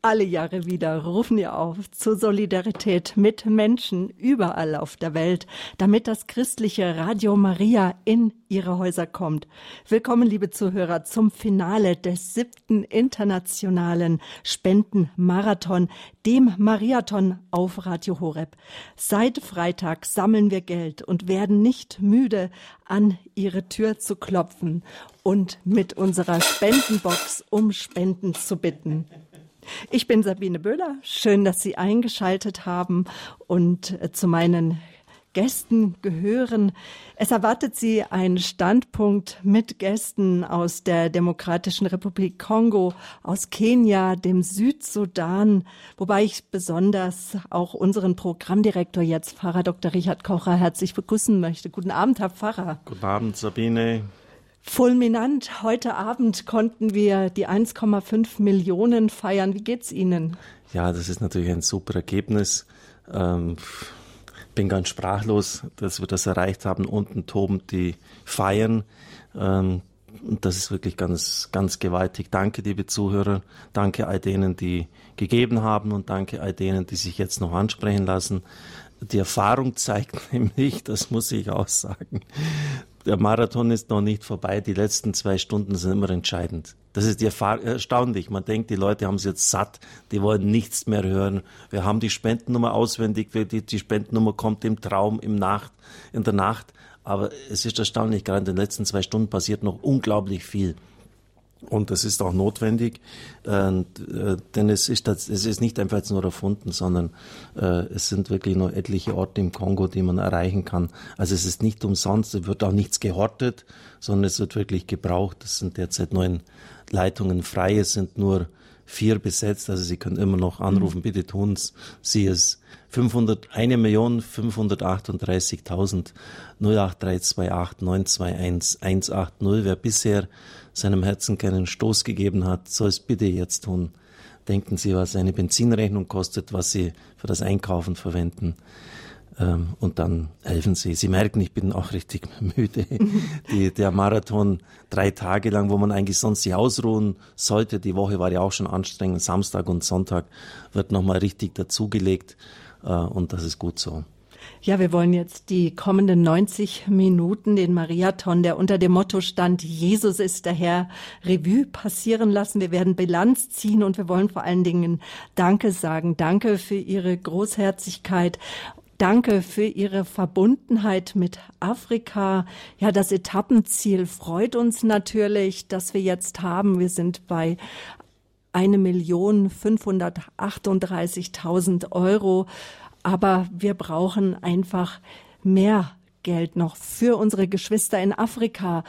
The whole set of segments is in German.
alle Jahre wieder rufen wir auf zur Solidarität mit Menschen überall auf der Welt, damit das christliche Radio Maria in ihre Häuser kommt. Willkommen, liebe Zuhörer, zum Finale des siebten internationalen Spendenmarathon, dem Mariathon auf Radio Horeb. Seit Freitag sammeln wir Geld und werden nicht müde, an ihre Tür zu klopfen und mit unserer Spendenbox um Spenden zu bitten. Ich bin Sabine Böhler. Schön, dass Sie eingeschaltet haben und äh, zu meinen Gästen gehören. Es erwartet Sie ein Standpunkt mit Gästen aus der Demokratischen Republik Kongo, aus Kenia, dem Südsudan, wobei ich besonders auch unseren Programmdirektor jetzt, Pfarrer Dr. Richard Kocher, herzlich begrüßen möchte. Guten Abend, Herr Pfarrer. Guten Abend, Sabine. Fulminant. Heute Abend konnten wir die 1,5 Millionen feiern. Wie geht's Ihnen? Ja, das ist natürlich ein super Ergebnis. Ähm, bin ganz sprachlos, dass wir das erreicht haben. Unten toben die Feiern. Ähm, und das ist wirklich ganz, ganz gewaltig. Danke, liebe Zuhörer. Danke all denen, die gegeben haben und danke all denen, die sich jetzt noch ansprechen lassen. Die Erfahrung zeigt nämlich, das muss ich auch sagen, der Marathon ist noch nicht vorbei. Die letzten zwei Stunden sind immer entscheidend. Das ist erstaunlich. Man denkt, die Leute haben es jetzt satt. Die wollen nichts mehr hören. Wir haben die Spendennummer auswendig. Die, Spendennummer kommt im Traum, im Nacht, in der Nacht. Aber es ist erstaunlich. Gerade in den letzten zwei Stunden passiert noch unglaublich viel. Und das ist auch notwendig, äh, denn es ist, es ist nicht einfach nur erfunden, sondern äh, es sind wirklich noch etliche Orte im Kongo, die man erreichen kann. Also es ist nicht umsonst, es wird auch nichts gehortet, sondern es wird wirklich gebraucht. Es sind derzeit neun Leitungen frei, es sind nur vier besetzt, also Sie können immer noch anrufen, mhm. bitte tun Sie es. 500, 1.538.000 08328 921 180. Wer bisher seinem Herzen keinen Stoß gegeben hat, soll es bitte jetzt tun. Denken Sie, was eine Benzinrechnung kostet, was Sie für das Einkaufen verwenden. Ähm, und dann helfen Sie. Sie merken, ich bin auch richtig müde. Die, der Marathon drei Tage lang, wo man eigentlich sonst sich ausruhen sollte. Die Woche war ja auch schon anstrengend. Samstag und Sonntag wird nochmal richtig dazugelegt. Äh, und das ist gut so. Ja, wir wollen jetzt die kommenden 90 Minuten den Mariathon, der unter dem Motto stand, Jesus ist der Herr, Revue passieren lassen. Wir werden Bilanz ziehen und wir wollen vor allen Dingen Danke sagen. Danke für Ihre Großherzigkeit. Danke für Ihre Verbundenheit mit Afrika. Ja, das Etappenziel freut uns natürlich, dass wir jetzt haben. Wir sind bei eine Million 538.000 Euro. Aber wir brauchen einfach mehr Geld noch für unsere Geschwister in Afrika.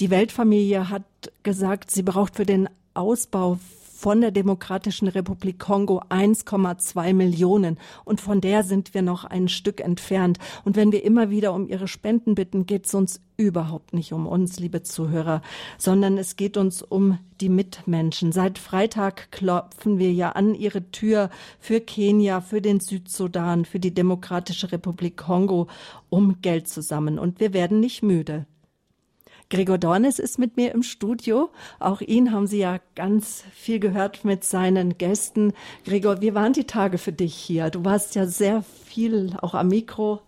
Die Weltfamilie hat gesagt, sie braucht für den Ausbau von der Demokratischen Republik Kongo 1,2 Millionen. Und von der sind wir noch ein Stück entfernt. Und wenn wir immer wieder um ihre Spenden bitten, geht es uns überhaupt nicht um uns, liebe Zuhörer, sondern es geht uns um die Mitmenschen. Seit Freitag klopfen wir ja an ihre Tür für Kenia, für den Südsudan, für die Demokratische Republik Kongo, um Geld zusammen. Und wir werden nicht müde. Gregor Dornes ist mit mir im Studio. Auch ihn haben Sie ja ganz viel gehört mit seinen Gästen. Gregor, wie waren die Tage für dich hier? Du warst ja sehr viel auch am Mikro.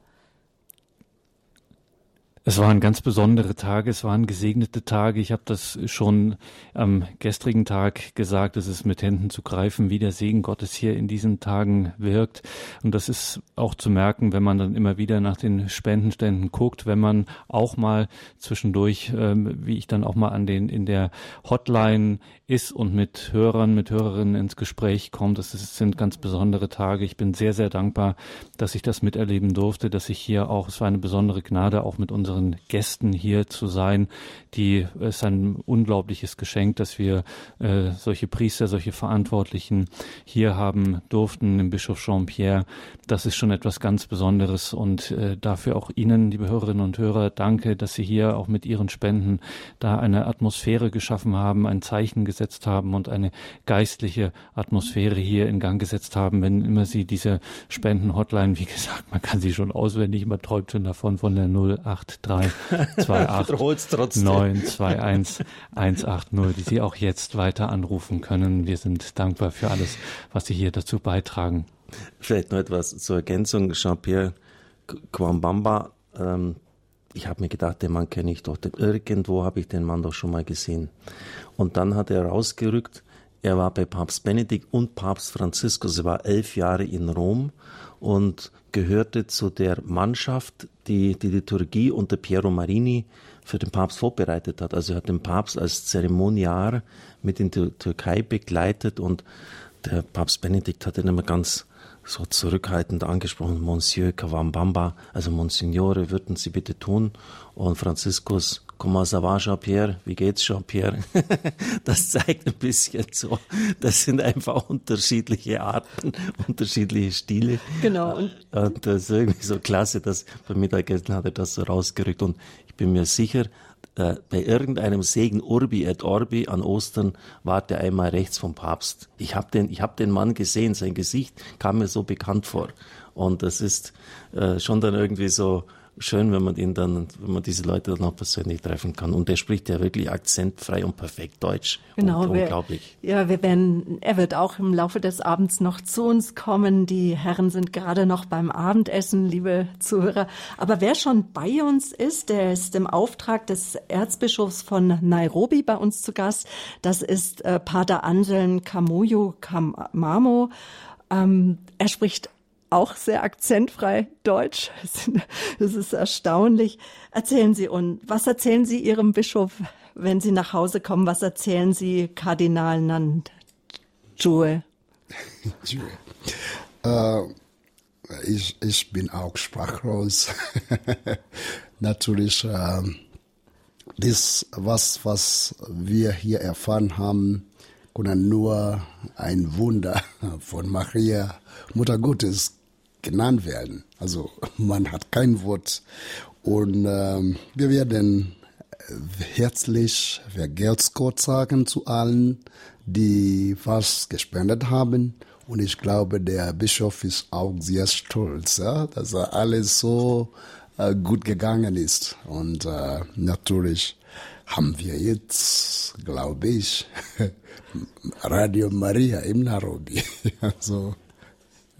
Es waren ganz besondere Tage, es waren gesegnete Tage. Ich habe das schon am gestrigen Tag gesagt, es ist mit Händen zu greifen, wie der Segen Gottes hier in diesen Tagen wirkt. Und das ist auch zu merken, wenn man dann immer wieder nach den Spendenständen guckt, wenn man auch mal zwischendurch, ähm, wie ich dann auch mal an den in der Hotline ist und mit Hörern, mit Hörerinnen ins Gespräch kommt. Das sind ganz besondere Tage. Ich bin sehr, sehr dankbar, dass ich das miterleben durfte, dass ich hier auch, es war eine besondere Gnade, auch mit unseren Gästen hier zu sein. Die es ist ein unglaubliches Geschenk, dass wir äh, solche Priester, solche Verantwortlichen hier haben durften, im Bischof Jean-Pierre. Das ist schon etwas ganz Besonderes und äh, dafür auch Ihnen, liebe Hörerinnen und Hörer, danke, dass Sie hier auch mit Ihren Spenden da eine Atmosphäre geschaffen haben, ein Zeichen gesetzt gesetzt haben und eine geistliche Atmosphäre hier in Gang gesetzt haben, wenn immer Sie diese Spenden-Hotline, wie gesagt, man kann sie schon auswendig, man träumt schon davon, von der 083 083 28 921 180, die Sie auch jetzt weiter anrufen können. Wir sind dankbar für alles, was Sie hier dazu beitragen. Vielleicht noch etwas zur Ergänzung. Jean-Pierre Kwambamba, ähm, ich habe mir gedacht, den Mann kenne ich doch. Irgendwo habe ich den Mann doch schon mal gesehen. Und dann hat er rausgerückt, er war bei Papst Benedikt und Papst Franziskus. Er war elf Jahre in Rom und gehörte zu der Mannschaft, die die Liturgie unter Piero Marini für den Papst vorbereitet hat. Also er hat den Papst als Zeremoniar mit in die Türkei begleitet und der Papst Benedikt hat ihn immer ganz so zurückhaltend angesprochen, Monsieur Kawambamba, also Monsignore, würden Sie bitte tun. Und Franziskus, comment ça va, Jean-Pierre? Wie geht's, Jean-Pierre? das zeigt ein bisschen so, das sind einfach unterschiedliche Arten, unterschiedliche Stile. Genau. Und, und das ist irgendwie so klasse, dass beim Mittagessen hat er das so rausgerückt. Und ich bin mir sicher, äh, bei irgendeinem Segen Urbi et Orbi an Ostern war der einmal rechts vom Papst. Ich habe den, ich hab den Mann gesehen, sein Gesicht kam mir so bekannt vor. Und das ist äh, schon dann irgendwie so schön, wenn man ihn dann, wenn man diese Leute dann auch persönlich treffen kann. Und der spricht ja wirklich akzentfrei und perfekt Deutsch. Genau, und, unglaublich. Wir, ja, wir werden, er wird auch im Laufe des Abends noch zu uns kommen. Die Herren sind gerade noch beim Abendessen, liebe Zuhörer. Aber wer schon bei uns ist, der ist im Auftrag des Erzbischofs von Nairobi bei uns zu Gast. Das ist äh, Pater Anselm Kamuyu Kamamo. Ähm, er spricht auch sehr akzentfrei Deutsch. Das ist erstaunlich. Erzählen Sie uns, was erzählen Sie Ihrem Bischof, wenn Sie nach Hause kommen? Was erzählen Sie Kardinal Nand Jue? äh, ich, ich bin auch sprachlos. Natürlich, äh, das, was, was wir hier erfahren haben, können nur ein Wunder von Maria, Mutter Gottes, genannt werden. Also man hat kein Wort. Und ähm, wir werden äh, herzlich vergelt's Gott sagen zu allen, die was gespendet haben. Und ich glaube, der Bischof ist auch sehr stolz, ja, dass er alles so äh, gut gegangen ist. Und äh, natürlich haben wir jetzt, glaube ich, Radio Maria im Nairobi. also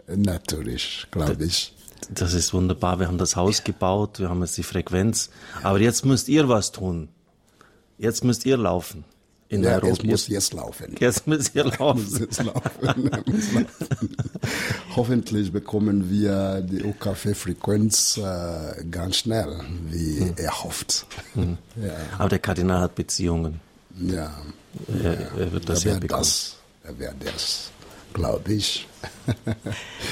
Natürlich, glaube ich. Das ist wunderbar. Wir haben das Haus gebaut, wir haben jetzt die Frequenz. Aber jetzt müsst ihr was tun. Jetzt müsst ihr laufen. In ja, Nairobi. Es muss jetzt laufen. Jetzt müsst ihr laufen. Jetzt laufen. Hoffentlich bekommen wir die OKF-Frequenz äh, ganz schnell, wie hm. er hofft. Hm. Ja. Aber der Kardinal hat Beziehungen. Ja. Er, er wird das ja bekommen. Das, er wird das glaube ich.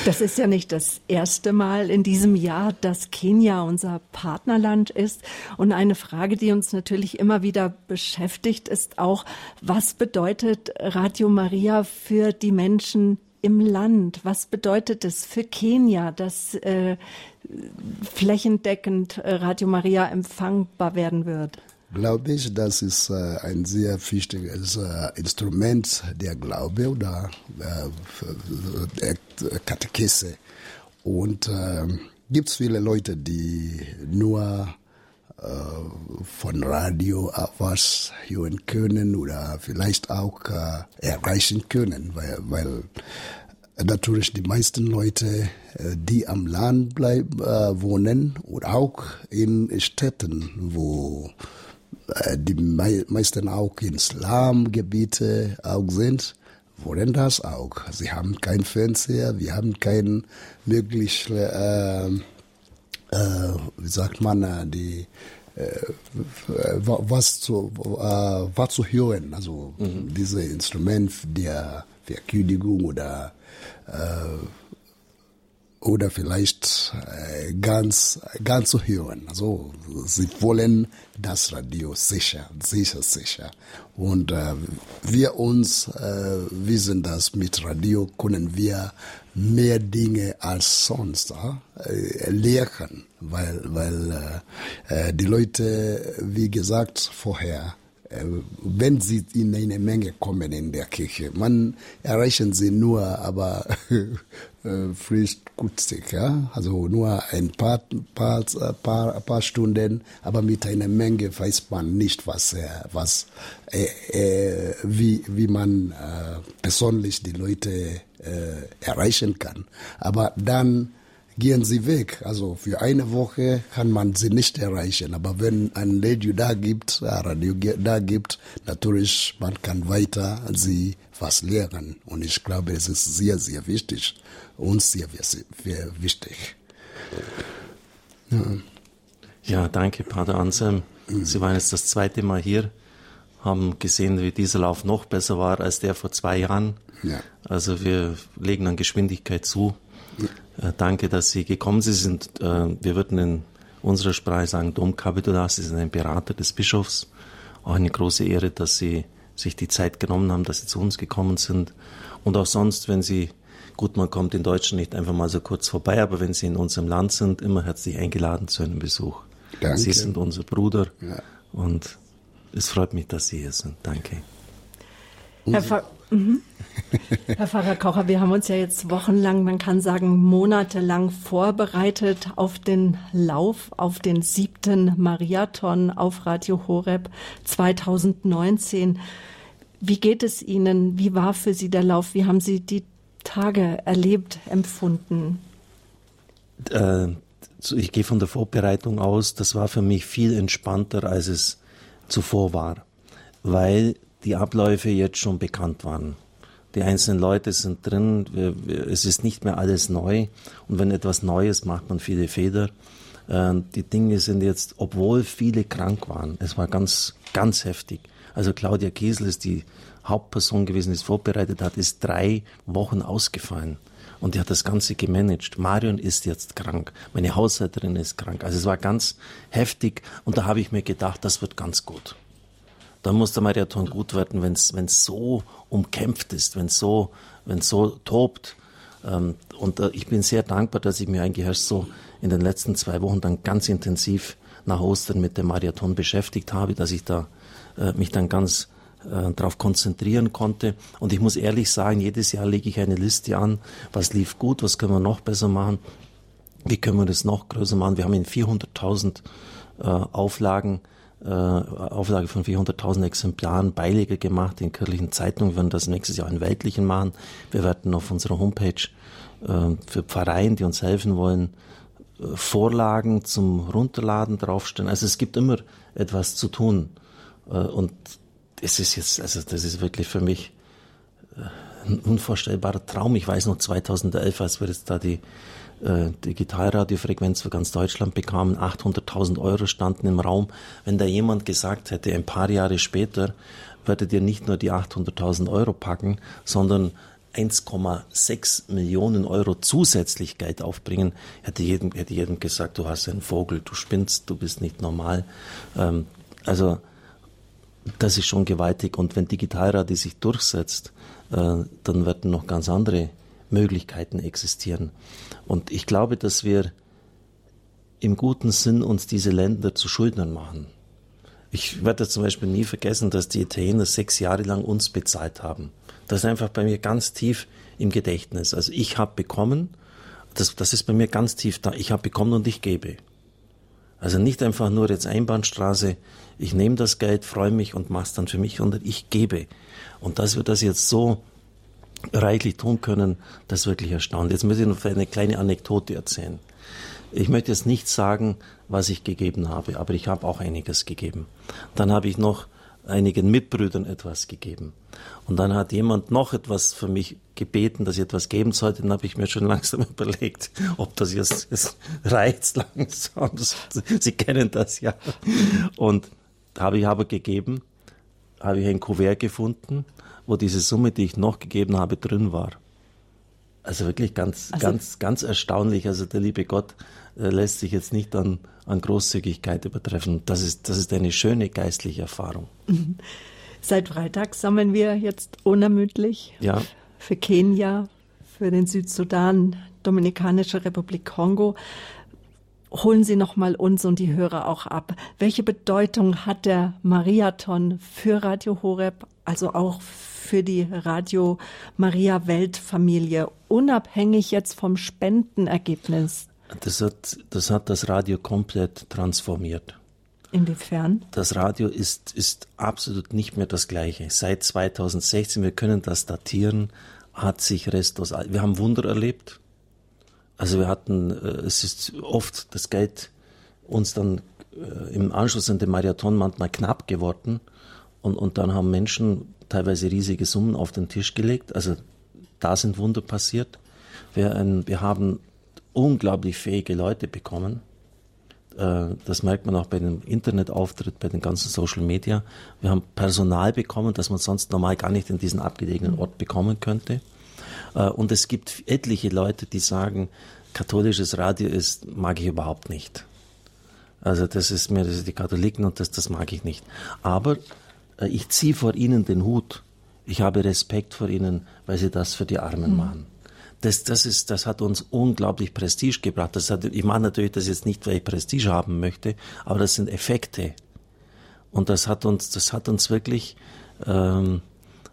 Das ist ja nicht das erste Mal in diesem Jahr, dass Kenia unser Partnerland ist. Und eine Frage, die uns natürlich immer wieder beschäftigt, ist auch, was bedeutet Radio Maria für die Menschen im Land? Was bedeutet es für Kenia, dass äh, flächendeckend Radio Maria empfangbar werden wird? Glaube ich, das ist äh, ein sehr wichtiges äh, Instrument der Glaube oder äh, der Katechese. Und äh, gibt es viele Leute, die nur äh, von Radio was hören können oder vielleicht auch äh, erreichen können, weil, weil natürlich die meisten Leute, äh, die am Land bleiben, äh, wohnen oder auch in Städten, wo äh, die meisten auch in Slumgebiete auch sind, wollen das auch. Sie haben keinen Fernseher, wir haben keine Möglichkeit, äh, äh, wie sagt man, äh, die äh, was zu äh, was zu hören, also mhm. diese Instrument der Verkündigung oder äh, oder vielleicht äh, ganz, ganz zu hören. Also sie wollen das Radio sicher, sicher, sicher. Und äh, wir uns äh, wissen, dass mit Radio können wir mehr Dinge als sonst äh, lernen, weil, weil äh, äh, die Leute, wie gesagt vorher, wenn sie in eine Menge kommen in der Kirche. Man erreichen sie nur, aber äh, frisch kurzig, ja, also nur ein paar, paar, paar, paar Stunden, aber mit einer Menge weiß man nicht, was, äh, was, äh, äh, wie, wie man äh, persönlich die Leute äh, erreichen kann. Aber dann gehen sie weg. Also für eine Woche kann man sie nicht erreichen. Aber wenn ein Radio da gibt, ein Radio da gibt, natürlich, man kann weiter sie was lernen. Und ich glaube, es ist sehr, sehr wichtig. Uns sehr, sehr wichtig. Ja. ja, danke, Pater Anselm. Sie waren jetzt das zweite Mal hier, haben gesehen, wie dieser Lauf noch besser war als der vor zwei Jahren. Ja. Also wir legen an Geschwindigkeit zu. Äh, danke, dass Sie gekommen sind. Äh, wir würden in unserer Sprache sagen Domkapitular. Sie sind ein Berater des Bischofs. Auch eine große Ehre, dass Sie sich die Zeit genommen haben, dass Sie zu uns gekommen sind. Und auch sonst, wenn Sie, gut, man kommt in Deutschland nicht einfach mal so kurz vorbei, aber wenn Sie in unserem Land sind, immer herzlich eingeladen zu einem Besuch. Danke. Sie sind unser Bruder ja. und es freut mich, dass Sie hier sind. Danke. Herr, Ver mhm. Herr Pfarrer Kocher, wir haben uns ja jetzt wochenlang, man kann sagen monatelang vorbereitet auf den Lauf, auf den siebten Mariathon auf Radio Horeb 2019. Wie geht es Ihnen? Wie war für Sie der Lauf? Wie haben Sie die Tage erlebt, empfunden? Äh, ich gehe von der Vorbereitung aus, das war für mich viel entspannter, als es zuvor war, weil die Abläufe jetzt schon bekannt waren. Die einzelnen Leute sind drin, es ist nicht mehr alles neu und wenn etwas Neues macht man viele Fehler. Äh, die Dinge sind jetzt, obwohl viele krank waren, es war ganz, ganz heftig. Also Claudia Kiesel ist die Hauptperson gewesen, die es vorbereitet hat, ist drei Wochen ausgefallen. Und die hat das Ganze gemanagt. Marion ist jetzt krank. Meine Haushälterin ist krank. Also es war ganz heftig. Und da habe ich mir gedacht, das wird ganz gut dann muss der Marathon gut werden, wenn es so umkämpft ist, wenn es so, wenn's so tobt. Ähm, und äh, ich bin sehr dankbar, dass ich mir eigentlich erst so in den letzten zwei Wochen dann ganz intensiv nach Ostern mit dem Marathon beschäftigt habe, dass ich da äh, mich dann ganz äh, darauf konzentrieren konnte. Und ich muss ehrlich sagen, jedes Jahr lege ich eine Liste an, was lief gut, was können wir noch besser machen, wie können wir das noch größer machen. Wir haben in 400.000 äh, Auflagen äh, Auflage von 400.000 Exemplaren Beilege gemacht in kirchlichen Zeitungen. Wir werden das nächstes Jahr in weltlichen machen. Wir werden auf unserer Homepage äh, für Pfarreien, die uns helfen wollen, äh, Vorlagen zum Runterladen draufstellen. Also es gibt immer etwas zu tun. Äh, und es ist jetzt, also das ist wirklich für mich ein unvorstellbarer Traum. Ich weiß noch 2011, als wir jetzt da die äh, Digitalradiofrequenz für ganz Deutschland bekamen, 800.000 Euro standen im Raum. Wenn da jemand gesagt hätte, ein paar Jahre später werdet ihr nicht nur die 800.000 Euro packen, sondern 1,6 Millionen Euro zusätzlich Geld aufbringen, hätte jedem, hätte jedem gesagt, du hast einen Vogel, du spinnst, du bist nicht normal. Ähm, also das ist schon gewaltig. Und wenn Digitalradio sich durchsetzt, äh, dann werden noch ganz andere Möglichkeiten existieren. Und ich glaube, dass wir im guten Sinn uns diese Länder zu Schuldnern machen. Ich werde zum Beispiel nie vergessen, dass die Italiener sechs Jahre lang uns bezahlt haben. Das ist einfach bei mir ganz tief im Gedächtnis. Also ich habe bekommen, das, das ist bei mir ganz tief da, ich habe bekommen und ich gebe. Also nicht einfach nur jetzt Einbahnstraße, ich nehme das Geld, freue mich und mache es dann für mich, sondern ich gebe. Und dass wir das jetzt so reichlich tun können, das ist wirklich erstaunt. Jetzt muss ich noch eine kleine Anekdote erzählen. Ich möchte jetzt nicht sagen, was ich gegeben habe, aber ich habe auch einiges gegeben. Dann habe ich noch einigen Mitbrüdern etwas gegeben. Und dann hat jemand noch etwas für mich gebeten, dass ich etwas geben sollte. Dann habe ich mir schon langsam überlegt, ob das jetzt, jetzt reizt langsam. Sie kennen das ja. Und habe ich aber gegeben, habe ich ein Kuvert gefunden wo diese Summe, die ich noch gegeben habe, drin war. Also wirklich ganz, also, ganz, ganz erstaunlich. Also der liebe Gott äh, lässt sich jetzt nicht an, an Großzügigkeit übertreffen. Das ist, das ist eine schöne geistliche Erfahrung. Seit Freitag sammeln wir jetzt unermüdlich ja. für Kenia, für den Südsudan, Dominikanische Republik Kongo. holen Sie noch mal uns und die Hörer auch ab. Welche Bedeutung hat der Mariathon für Radio Horeb, also auch für die Radio Maria Weltfamilie, unabhängig jetzt vom Spendenergebnis? Das hat, das hat das Radio komplett transformiert. Inwiefern? Das Radio ist, ist absolut nicht mehr das gleiche. Seit 2016, wir können das datieren, hat sich restlos, wir haben Wunder erlebt. Also wir hatten, äh, es ist oft das Geld uns dann äh, im Anschluss an den Marathon manchmal knapp geworden. Und, und dann haben Menschen teilweise riesige Summen auf den Tisch gelegt. Also da sind Wunder passiert. Wir, ein, wir haben unglaublich fähige Leute bekommen. Äh, das merkt man auch bei dem Internetauftritt, bei den ganzen Social Media. Wir haben Personal bekommen, das man sonst normal gar nicht in diesen abgelegenen Ort bekommen könnte. Äh, und es gibt etliche Leute, die sagen, katholisches Radio ist, mag ich überhaupt nicht. Also das ist mir, das ist die Katholiken und das, das mag ich nicht. Aber ich ziehe vor ihnen den Hut. Ich habe Respekt vor ihnen, weil sie das für die Armen mhm. machen das, das, ist, das hat uns unglaublich Prestige gebracht. Das hat, ich mache natürlich das jetzt nicht, weil ich Prestige haben möchte, aber das sind Effekte. Und das hat uns, das hat uns wirklich ähm,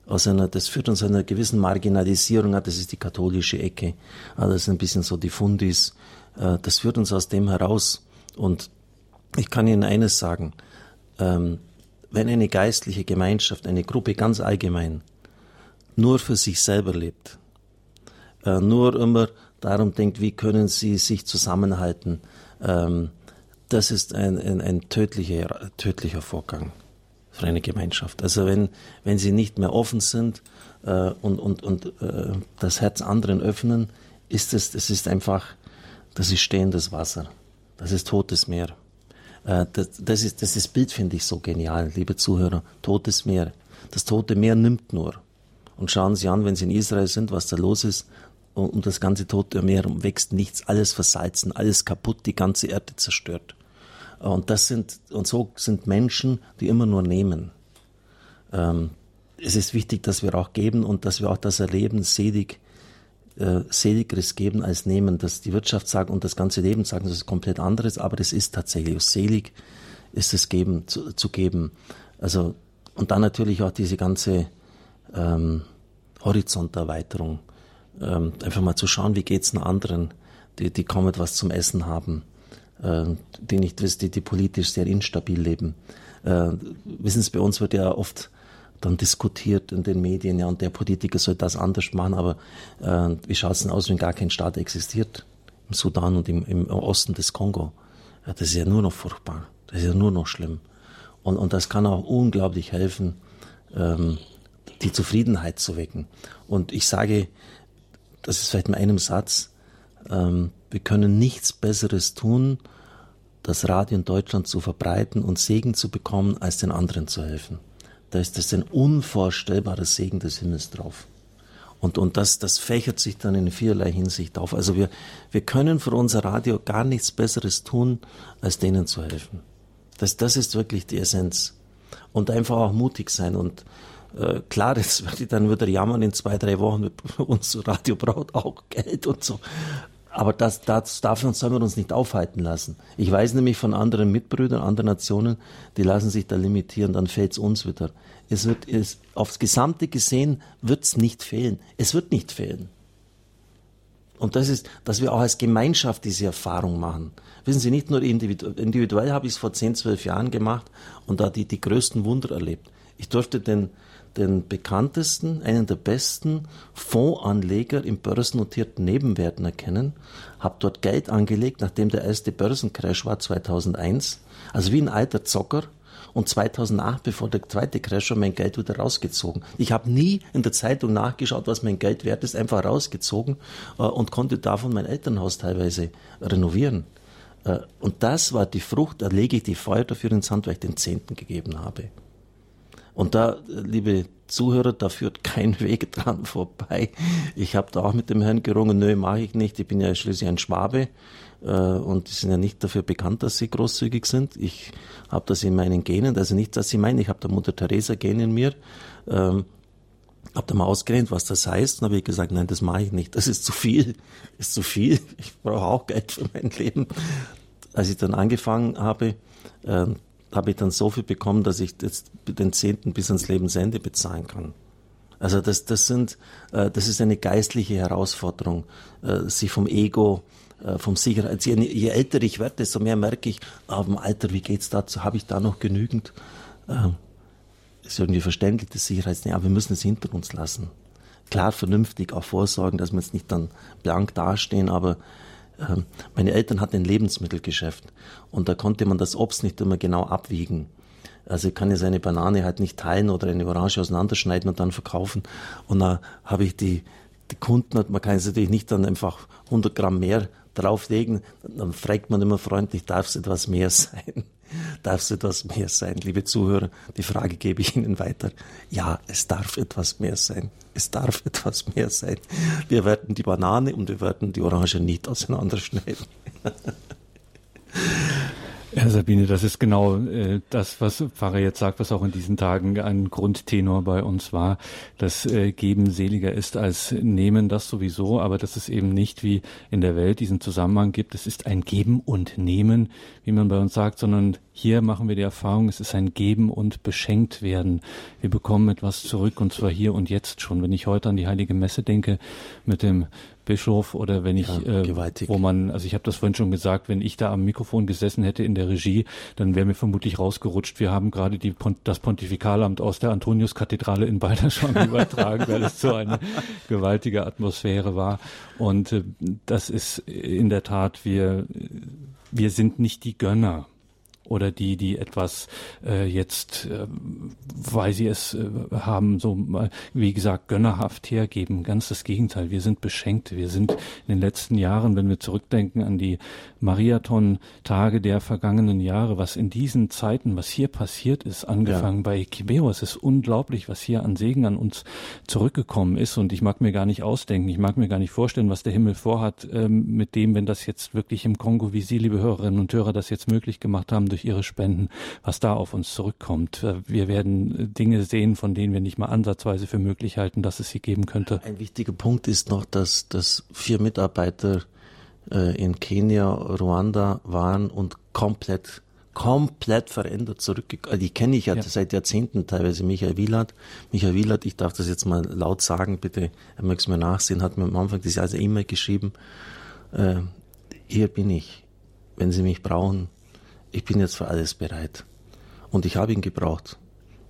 aus einer, das führt uns einer gewissen Marginalisierung, das ist die katholische Ecke, das ist ein bisschen so die Fundis, äh, das führt uns aus dem heraus. Und ich kann Ihnen eines sagen, ähm, wenn eine geistliche Gemeinschaft, eine Gruppe ganz allgemein, nur für sich selber lebt, äh, nur immer darum denkt, wie können sie sich zusammenhalten. Ähm, das ist ein, ein, ein tödlicher, tödlicher Vorgang für eine Gemeinschaft. Also wenn, wenn sie nicht mehr offen sind äh, und, und, und äh, das Herz anderen öffnen, ist es, das ist einfach, das ist stehendes Wasser. Das ist totes Meer. Äh, das, das, ist, das ist Bild, finde ich, so genial, liebe Zuhörer. Totes Meer. Das tote Meer nimmt nur. Und schauen Sie an, wenn Sie in Israel sind, was da los ist und das ganze Tote Meer wächst nichts, alles versalzen, alles kaputt, die ganze Erde zerstört. Und das sind, und so sind Menschen, die immer nur nehmen. Ähm, es ist wichtig, dass wir auch geben und dass wir auch das erleben, selig, äh, seligeres geben als nehmen. Dass die Wirtschaft sagt und das ganze Leben sagen, das ist komplett anderes, aber das ist tatsächlich selig, ist es geben, zu, zu geben. Also, und dann natürlich auch diese ganze ähm, Horizonterweiterung ähm, einfach mal zu schauen, wie geht's den anderen, die, die kaum etwas zum Essen haben, äh, die nicht die, die politisch sehr instabil leben. Äh, wissen Sie, bei uns wird ja oft dann diskutiert in den Medien, ja, und der Politiker soll das anders machen, aber äh, wie schaut es denn aus, wenn gar kein Staat existiert? Im Sudan und im, im Osten des Kongo. Ja, das ist ja nur noch furchtbar. Das ist ja nur noch schlimm. Und, und das kann auch unglaublich helfen, ähm, die Zufriedenheit zu wecken. Und ich sage, das ist vielleicht in einem Satz, ähm, wir können nichts Besseres tun, das Radio in Deutschland zu verbreiten und Segen zu bekommen, als den anderen zu helfen. Da ist das ein unvorstellbarer Segen des Himmels drauf. Und, und das, das fächert sich dann in vielerlei Hinsicht auf. Also wir, wir können für unser Radio gar nichts Besseres tun, als denen zu helfen. Das, das ist wirklich die Essenz. Und einfach auch mutig sein und äh, klar, jetzt werde ich dann wieder jammern in zwei, drei Wochen, unser Radio braucht auch Geld und so. Aber das, das, davon sollen wir uns nicht aufhalten lassen. Ich weiß nämlich von anderen Mitbrüdern, anderen Nationen, die lassen sich da limitieren, dann fällt es uns wieder. Es wird, es, aufs Gesamte gesehen wird es nicht fehlen. Es wird nicht fehlen. Und das ist, dass wir auch als Gemeinschaft diese Erfahrung machen. Wissen Sie, nicht nur individuell, individuell habe ich es vor zehn, zwölf Jahren gemacht und da die, die größten Wunder erlebt. Ich durfte den, den bekanntesten, einen der besten Fondsanleger im börsennotierten Nebenwerten erkennen, habe dort Geld angelegt, nachdem der erste Börsencrash war 2001, also wie ein alter Zocker, und 2008, bevor der zweite Crash war, mein Geld wieder rausgezogen. Ich habe nie in der Zeitung nachgeschaut, was mein Geld wert ist, einfach rausgezogen äh, und konnte davon mein Elternhaus teilweise renovieren. Äh, und das war die Frucht, da lege ich die Feuer dafür ins Hand, weil ich den Zehnten gegeben habe. Und da, liebe Zuhörer, da führt kein Weg dran vorbei. Ich habe da auch mit dem Herrn gerungen, nö, mache ich nicht. Ich bin ja schließlich ein Schwabe äh, und die sind ja nicht dafür bekannt, dass sie großzügig sind. Ich habe das in meinen Genen, also nicht, dass sie meinen, ich habe da Mutter Teresa Gen in mir. Ähm, hab da mal ausgerechnet, was das heißt, und habe ich gesagt, nein, das mache ich nicht. Das ist zu viel, ist zu viel. Ich brauche auch Geld für mein Leben. als ich dann angefangen habe, äh, habe ich dann so viel bekommen, dass ich jetzt den Zehnten bis ans Lebensende bezahlen kann. Also das, das sind, äh, das ist eine geistliche Herausforderung, äh, sich vom Ego, äh, vom Sicherheit. Je, je, älter ich werde, desto mehr merke ich, ah, im Alter, wie geht's dazu? Habe ich da noch genügend? Äh, ist irgendwie verständlich, das Sicherheitsnetz, aber wir müssen es hinter uns lassen. Klar, vernünftig auch vorsorgen, dass wir jetzt nicht dann blank dastehen, aber meine Eltern hatten ein Lebensmittelgeschäft und da konnte man das Obst nicht immer genau abwiegen. Also ich kann jetzt eine Banane halt nicht teilen oder eine Orange auseinanderschneiden und dann verkaufen. Und da habe ich die, die Kunden, man kann es natürlich nicht dann einfach 100 Gramm mehr drauflegen. Dann fragt man immer freundlich, darf es etwas mehr sein? Darf es etwas mehr sein? Liebe Zuhörer, die Frage gebe ich Ihnen weiter. Ja, es darf etwas mehr sein. Es darf etwas mehr sein. Wir werden die Banane und wir werden die Orange nicht auseinanderschneiden. Ja, Sabine, das ist genau äh, das, was Pfarrer jetzt sagt, was auch in diesen Tagen ein Grundtenor bei uns war. Das äh, Geben seliger ist als Nehmen, das sowieso, aber dass es eben nicht wie in der Welt diesen Zusammenhang gibt. Es ist ein Geben und Nehmen, wie man bei uns sagt, sondern hier machen wir die Erfahrung, es ist ein Geben und beschenkt werden. Wir bekommen etwas zurück und zwar hier und jetzt schon. Wenn ich heute an die Heilige Messe denke mit dem Bischof oder wenn ich, ja, äh, wo man, also ich habe das vorhin schon gesagt, wenn ich da am Mikrofon gesessen hätte in der Regie, dann wäre mir vermutlich rausgerutscht. Wir haben gerade die, das Pontifikalamt aus der Antoniuskathedrale in Balderschwang übertragen, weil es so eine gewaltige Atmosphäre war. Und äh, das ist in der Tat, wir, wir sind nicht die Gönner oder die, die etwas äh, jetzt, äh, weil sie es äh, haben, so wie gesagt, gönnerhaft hergeben. Ganz das Gegenteil. Wir sind beschenkt. Wir sind in den letzten Jahren, wenn wir zurückdenken an die Mariathon-Tage der vergangenen Jahre, was in diesen Zeiten, was hier passiert ist, angefangen ja. bei Kibeo, es ist unglaublich, was hier an Segen an uns zurückgekommen ist. Und ich mag mir gar nicht ausdenken, ich mag mir gar nicht vorstellen, was der Himmel vorhat ähm, mit dem, wenn das jetzt wirklich im Kongo, wie Sie, liebe Hörerinnen und Hörer, das jetzt möglich gemacht haben durch durch ihre Spenden, was da auf uns zurückkommt. Äh, wir werden Dinge sehen, von denen wir nicht mal ansatzweise für möglich halten, dass es sie geben könnte. Ein wichtiger Punkt ist noch, dass, dass vier Mitarbeiter äh, in Kenia, Ruanda waren und komplett komplett verändert zurückgekommen. Die kenne ich ja, ja, seit Jahrzehnten teilweise. Michael Wielert. Michael Wielert, ich darf das jetzt mal laut sagen, bitte, er möge es mir nachsehen, hat mir am Anfang diese also E-Mail geschrieben. Äh, hier bin ich. Wenn Sie mich brauchen, ich bin jetzt für alles bereit. Und ich habe ihn gebraucht.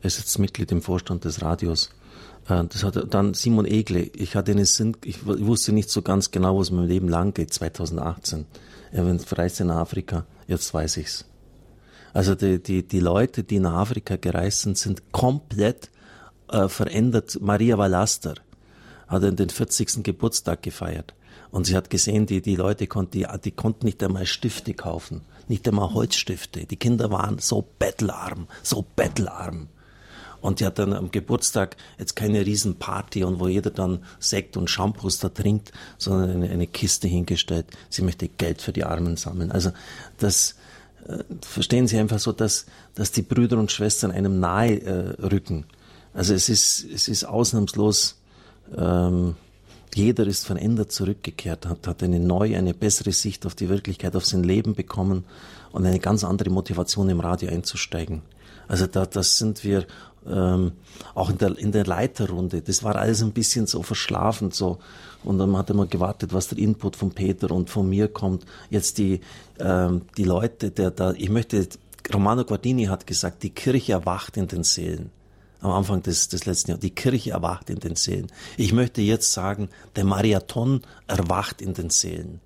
Er ist jetzt Mitglied im Vorstand des Radios. Äh, das hat dann Simon Egle. Ich hatte einen Sinn, ich wusste nicht so ganz genau, wo es mein Leben lang geht, 2018. Er verreist in Afrika, jetzt weiß ich's. Also die, die, die Leute, die nach Afrika gereist sind, sind komplett äh, verändert. Maria Valaster hat den 40. Geburtstag gefeiert. Und sie hat gesehen, die, die Leute konnten, die, die konnten nicht einmal Stifte kaufen nicht einmal Holzstifte. Die Kinder waren so bettelarm, so bettelarm. Und die hat dann am Geburtstag jetzt keine Riesenparty und wo jeder dann Sekt und Shampoos da trinkt, sondern eine, eine Kiste hingestellt. Sie möchte Geld für die Armen sammeln. Also das äh, verstehen Sie einfach so, dass, dass die Brüder und Schwestern einem nahe äh, rücken. Also es ist, es ist ausnahmslos ähm, jeder ist verändert zurückgekehrt, hat, hat eine neue, eine bessere Sicht auf die Wirklichkeit, auf sein Leben bekommen und eine ganz andere Motivation im Radio einzusteigen. Also da, das sind wir ähm, auch in der, in der Leiterrunde. Das war alles ein bisschen so verschlafen so. Und dann hat man gewartet, was der Input von Peter und von mir kommt. Jetzt die, ähm, die Leute, der da, ich möchte, Romano Guardini hat gesagt, die Kirche erwacht in den Seelen am Anfang des, des letzten Jahres. Die Kirche erwacht in den Seelen. Ich möchte jetzt sagen, der Marathon erwacht in den Seelen.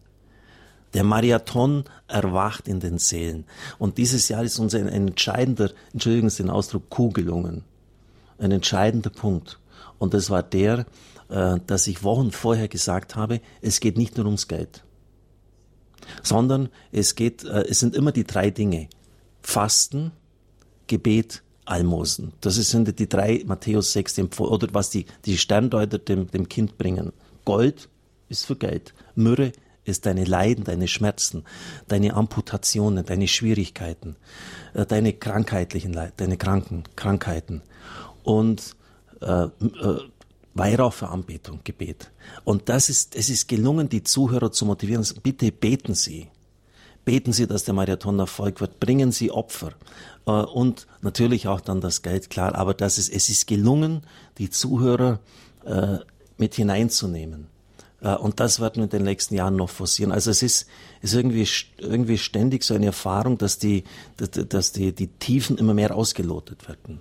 Der Marathon erwacht in den Seelen. Und dieses Jahr ist uns ein, ein entscheidender, entschuldigen Sie den Ausdruck, Kuh gelungen. Ein entscheidender Punkt. Und das war der, äh, dass ich Wochen vorher gesagt habe, es geht nicht nur ums Geld, sondern es geht, äh, es sind immer die drei Dinge. Fasten, Gebet Almosen. Das sind die drei Matthäus 6, oder was die, die Sterndeuter dem, dem Kind bringen. Gold ist für Geld. Myrrhe ist deine Leiden, deine Schmerzen, deine Amputationen, deine Schwierigkeiten, äh, deine krankheitlichen Leid, deine Kranken, Krankheiten. Und äh, äh, Weihrauch für Anbetung, Gebet. Und das ist, es ist gelungen, die Zuhörer zu motivieren. Bitte beten Sie. Beten Sie, dass der Marathon Erfolg wird, bringen Sie Opfer äh, und natürlich auch dann das Geld, klar, aber das ist, es ist gelungen, die Zuhörer äh, mit hineinzunehmen. Äh, und das werden wir in den nächsten Jahren noch forcieren. Also es ist, ist irgendwie, irgendwie ständig so eine Erfahrung, dass die, dass, die, die Tiefen immer mehr ausgelotet werden.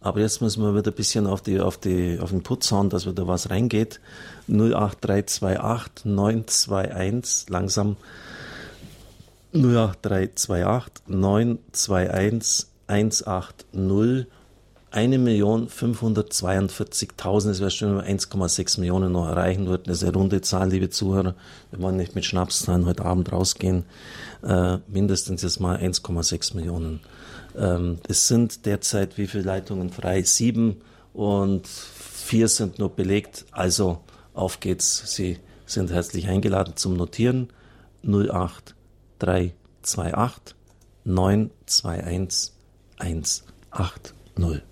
Aber jetzt müssen wir wieder ein bisschen auf, die, auf, die, auf den Putz hauen, dass wieder was reingeht. 08328 921 langsam 08328 921 180 1.542.000, es wäre schön, wenn wir 1,6 Millionen noch erreichen würden. Das ist eine runde Zahl, liebe Zuhörer. Wir wollen nicht mit Schnapszahlen heute Abend rausgehen. Äh, mindestens jetzt mal 1,6 Millionen. Ähm, es sind derzeit wie viele Leitungen frei? Sieben und vier sind nur belegt. Also auf geht's. Sie sind herzlich eingeladen zum Notieren. 08328 921 180.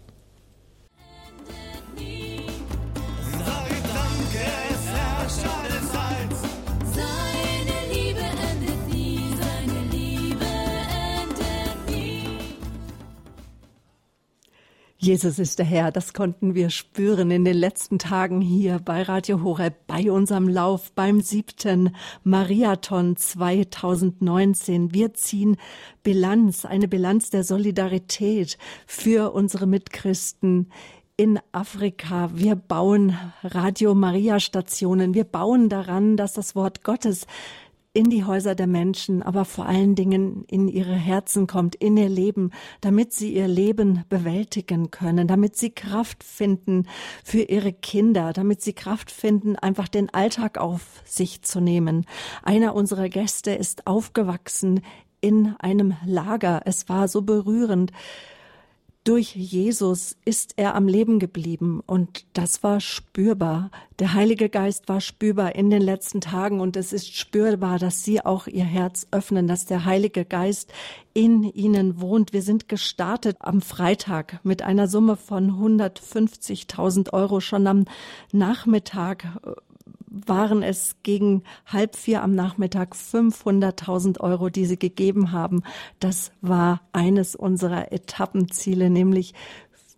Jesus ist der Herr, das konnten wir spüren in den letzten Tagen hier bei Radio Horeb, bei unserem Lauf beim siebten Mariathon 2019. Wir ziehen Bilanz, eine Bilanz der Solidarität für unsere Mitchristen in Afrika. Wir bauen Radio Maria Stationen. Wir bauen daran, dass das Wort Gottes in die Häuser der Menschen, aber vor allen Dingen in ihre Herzen kommt, in ihr Leben, damit sie ihr Leben bewältigen können, damit sie Kraft finden für ihre Kinder, damit sie Kraft finden, einfach den Alltag auf sich zu nehmen. Einer unserer Gäste ist aufgewachsen in einem Lager. Es war so berührend. Durch Jesus ist er am Leben geblieben und das war spürbar. Der Heilige Geist war spürbar in den letzten Tagen und es ist spürbar, dass Sie auch Ihr Herz öffnen, dass der Heilige Geist in Ihnen wohnt. Wir sind gestartet am Freitag mit einer Summe von 150.000 Euro schon am Nachmittag waren es gegen halb vier am Nachmittag 500.000 Euro, die sie gegeben haben. Das war eines unserer Etappenziele, nämlich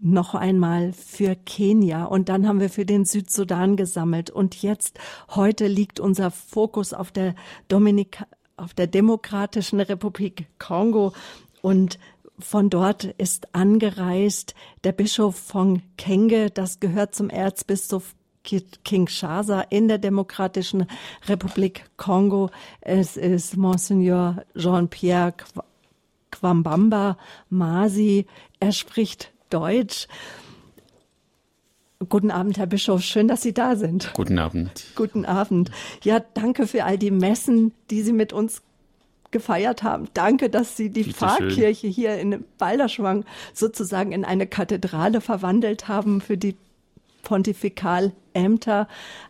noch einmal für Kenia. Und dann haben wir für den Südsudan gesammelt. Und jetzt heute liegt unser Fokus auf der Dominika auf der Demokratischen Republik Kongo. Und von dort ist angereist der Bischof von Kenge, das gehört zum Erzbistum Kinshasa in der Demokratischen Republik Kongo. Es ist Monsignor Jean-Pierre Kwambamba Masi. Er spricht Deutsch. Guten Abend, Herr Bischof. Schön, dass Sie da sind. Guten Abend. Guten Abend. Ja, danke für all die Messen, die Sie mit uns gefeiert haben. Danke, dass Sie die Bitte Pfarrkirche schön. hier in Balderschwang sozusagen in eine Kathedrale verwandelt haben für die Pontifikalämter.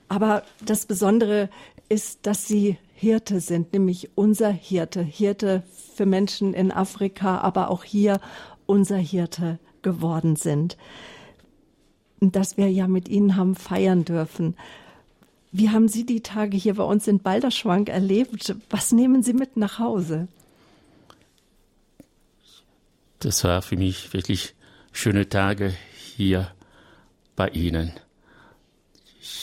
Aber das Besondere ist, dass sie Hirte sind, nämlich unser Hirte, Hirte für Menschen in Afrika, aber auch hier unser Hirte geworden sind. Dass wir ja mit Ihnen haben feiern dürfen. Wie haben Sie die Tage hier bei uns in Balderschwank erlebt? Was nehmen Sie mit nach Hause? Das war für mich wirklich schöne Tage hier bei Ihnen.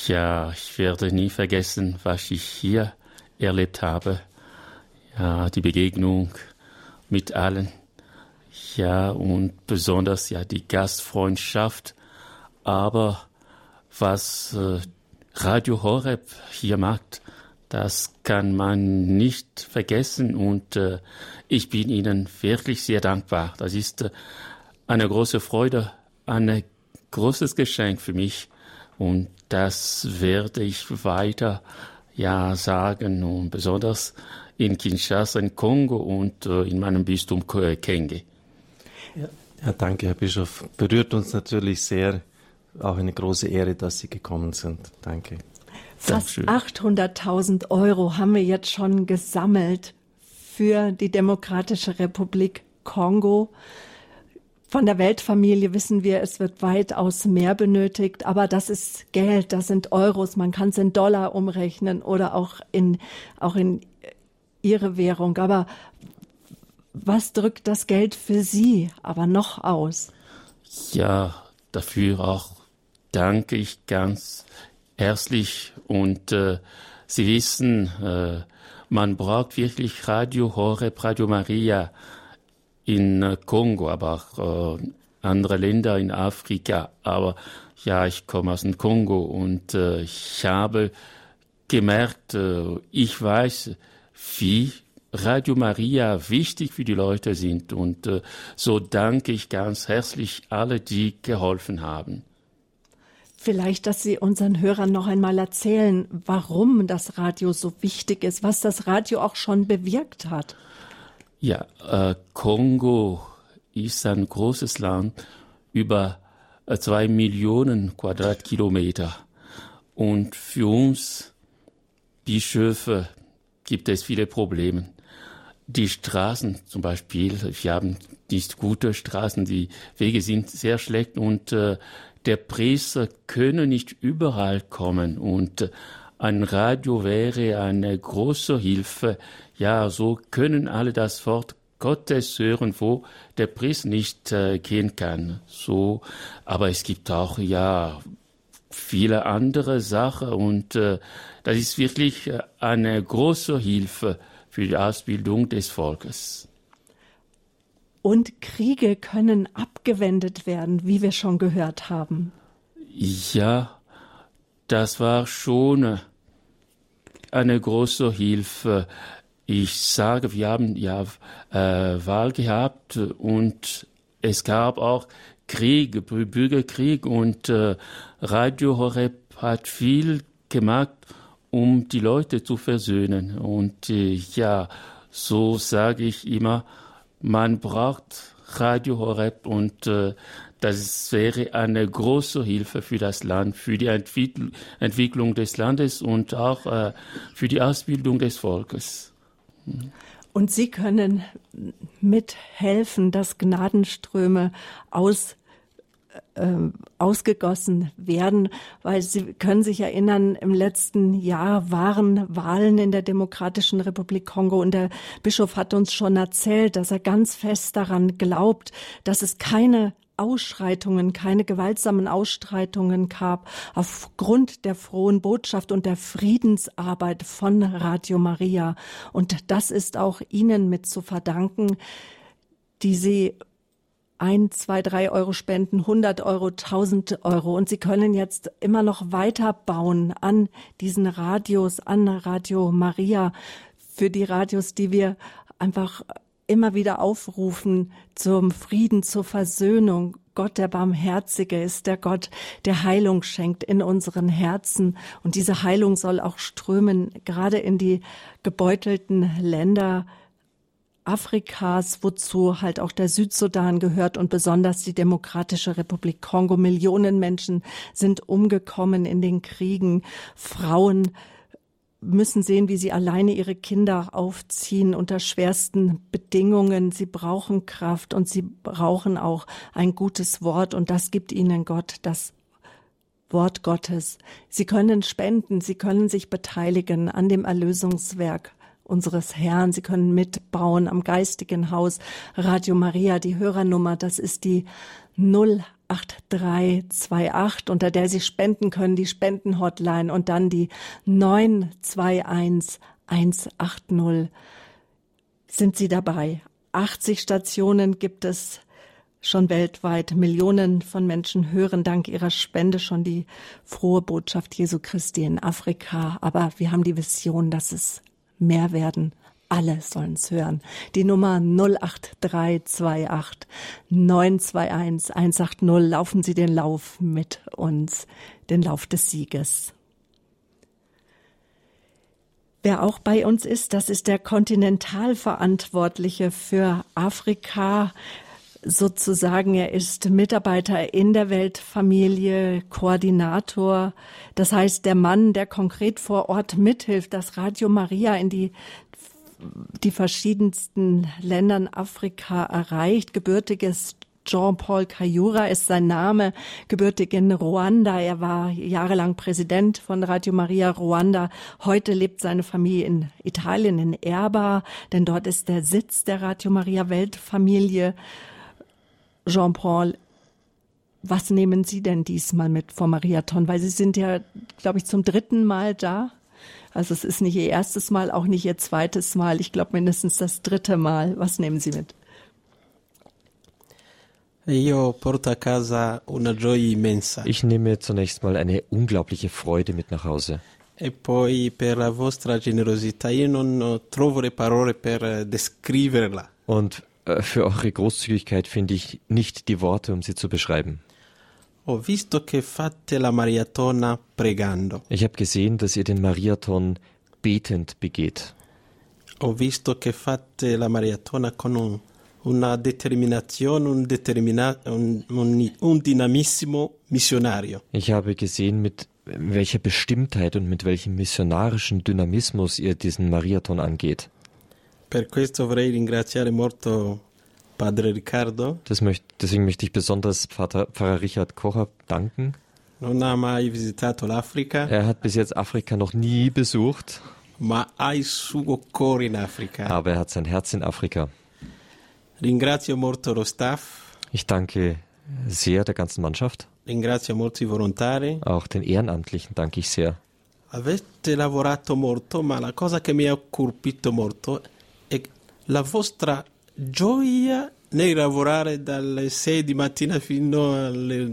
Ja, ich werde nie vergessen, was ich hier erlebt habe. Ja, die Begegnung mit allen. Ja, und besonders ja die Gastfreundschaft. Aber was äh, Radio Horeb hier macht, das kann man nicht vergessen und äh, ich bin Ihnen wirklich sehr dankbar. Das ist äh, eine große Freude, eine großes Geschenk für mich und das werde ich weiter ja sagen und besonders in Kinshasa, in Kongo und äh, in meinem Bistum Kenge. Ja, ja, danke, Herr Bischof. Berührt uns natürlich sehr. Auch eine große Ehre, dass Sie gekommen sind. Danke. Fast 800.000 Euro haben wir jetzt schon gesammelt für die Demokratische Republik Kongo. Von der Weltfamilie wissen wir, es wird weitaus mehr benötigt, aber das ist Geld, das sind Euros, man kann es in Dollar umrechnen oder auch in, auch in Ihre Währung. Aber was drückt das Geld für Sie aber noch aus? Ja, dafür auch danke ich ganz herzlich und äh, Sie wissen, äh, man braucht wirklich Radio Horeb, Radio Maria in äh, Kongo, aber auch äh, andere Länder in Afrika. Aber ja, ich komme aus dem Kongo und äh, ich habe gemerkt, äh, ich weiß, wie Radio Maria wichtig für die Leute sind. Und äh, so danke ich ganz herzlich alle, die geholfen haben. Vielleicht, dass Sie unseren Hörern noch einmal erzählen, warum das Radio so wichtig ist, was das Radio auch schon bewirkt hat. Ja, äh, Kongo ist ein großes Land, über äh, zwei Millionen Quadratkilometer. Und für uns Bischöfe gibt es viele Probleme. Die Straßen zum Beispiel, wir haben nicht gute Straßen, die Wege sind sehr schlecht und äh, der Priester könne nicht überall kommen und äh, ein Radio wäre eine große Hilfe. Ja, so können alle das Wort Gottes hören, wo der Priester nicht äh, gehen kann. So, aber es gibt auch ja viele andere Sachen und äh, das ist wirklich äh, eine große Hilfe für die Ausbildung des Volkes. Und Kriege können abgewendet werden, wie wir schon gehört haben. Ja, das war schon eine große Hilfe. Ich sage, wir haben ja äh, Wahl gehabt und es gab auch Krieg, Bürgerkrieg und äh, Radio Horeb hat viel gemacht, um die Leute zu versöhnen. Und äh, ja, so sage ich immer, man braucht Radio Horeb und äh, das wäre eine große Hilfe für das Land, für die Entwickl Entwicklung des Landes und auch äh, für die Ausbildung des Volkes. Und Sie können mithelfen, dass Gnadenströme aus äh, ausgegossen werden, weil Sie können sich erinnern, im letzten Jahr waren Wahlen in der Demokratischen Republik Kongo und der Bischof hat uns schon erzählt, dass er ganz fest daran glaubt, dass es keine Ausschreitungen, keine gewaltsamen Ausschreitungen gab, aufgrund der frohen Botschaft und der Friedensarbeit von Radio Maria. Und das ist auch Ihnen mit zu verdanken, die Sie ein, zwei, drei Euro spenden, 100 Euro, 1000 Euro. Und Sie können jetzt immer noch weiter bauen an diesen Radios, an Radio Maria, für die Radios, die wir einfach immer wieder aufrufen zum Frieden, zur Versöhnung. Gott, der Barmherzige, ist der Gott, der Heilung schenkt in unseren Herzen. Und diese Heilung soll auch strömen, gerade in die gebeutelten Länder Afrikas, wozu halt auch der Südsudan gehört und besonders die Demokratische Republik Kongo. Millionen Menschen sind umgekommen in den Kriegen. Frauen müssen sehen, wie sie alleine ihre Kinder aufziehen unter schwersten Bedingungen. Sie brauchen Kraft und sie brauchen auch ein gutes Wort und das gibt ihnen Gott, das Wort Gottes. Sie können spenden, sie können sich beteiligen an dem Erlösungswerk unseres Herrn. Sie können mitbauen am geistigen Haus. Radio Maria, die Hörernummer, das ist die 08328, unter der Sie spenden können, die Spendenhotline und dann die 921 180. Sind Sie dabei? 80 Stationen gibt es schon weltweit. Millionen von Menschen hören dank ihrer Spende schon die frohe Botschaft Jesu Christi in Afrika. Aber wir haben die Vision, dass es mehr werden. Alle sollen es hören. Die Nummer 08328 921 180. Laufen Sie den Lauf mit uns, den Lauf des Sieges. Wer auch bei uns ist, das ist der Kontinentalverantwortliche für Afrika, sozusagen, er ist Mitarbeiter in der Weltfamilie, Koordinator. Das heißt, der Mann, der konkret vor Ort mithilft, dass Radio Maria in die die verschiedensten Ländern Afrika erreicht. Gebürtiges Jean-Paul Kayura ist sein Name, gebürtig in Ruanda. Er war jahrelang Präsident von Radio Maria Ruanda. Heute lebt seine Familie in Italien, in Erba, denn dort ist der Sitz der Radio Maria Weltfamilie. Jean-Paul, was nehmen Sie denn diesmal mit vom Mariathon? Weil Sie sind ja, glaube ich, zum dritten Mal da. Also es ist nicht Ihr erstes Mal, auch nicht Ihr zweites Mal. Ich glaube mindestens das dritte Mal. Was nehmen Sie mit? Ich nehme zunächst mal eine unglaubliche Freude mit nach Hause. E poi per la vostra generosità io non trovo le parole per descriverla. Und äh, für eure Großzügigkeit finde ich nicht die Worte, um sie zu beschreiben. Ich habe gesehen, dass ihr den Mariathon betend begeht. Ho visto che fate la maratona con un, una determinazione, un, determina, un, un, un dinamissimo missionario. Ich habe gesehen, mit welcher Bestimmtheit und mit welchem missionarischen Dynamismus ihr diesen Mariathon angeht. Per questo vorrei ringraziare molto Padre Riccardo. Das möcht, deswegen möchte ich besonders Vater, Pfarrer Richard Kocher danken. Non ha mai visitato l'Africa. Er hat bis jetzt Afrika noch nie besucht. Ma ha il suo cuore in Africa. Aber er hat sein Herz in Afrika. Ringrazio molto lo staff. Ich danke sehr der ganzen Mannschaft. Ringrazio molto i volontari. Auch den Ehrenamtlichen danke ich sehr. Avete lavorato molto, ma la cosa che mi ha colpito molto è la vostra gioia nel lavorare dalle 6 di mattina fino alle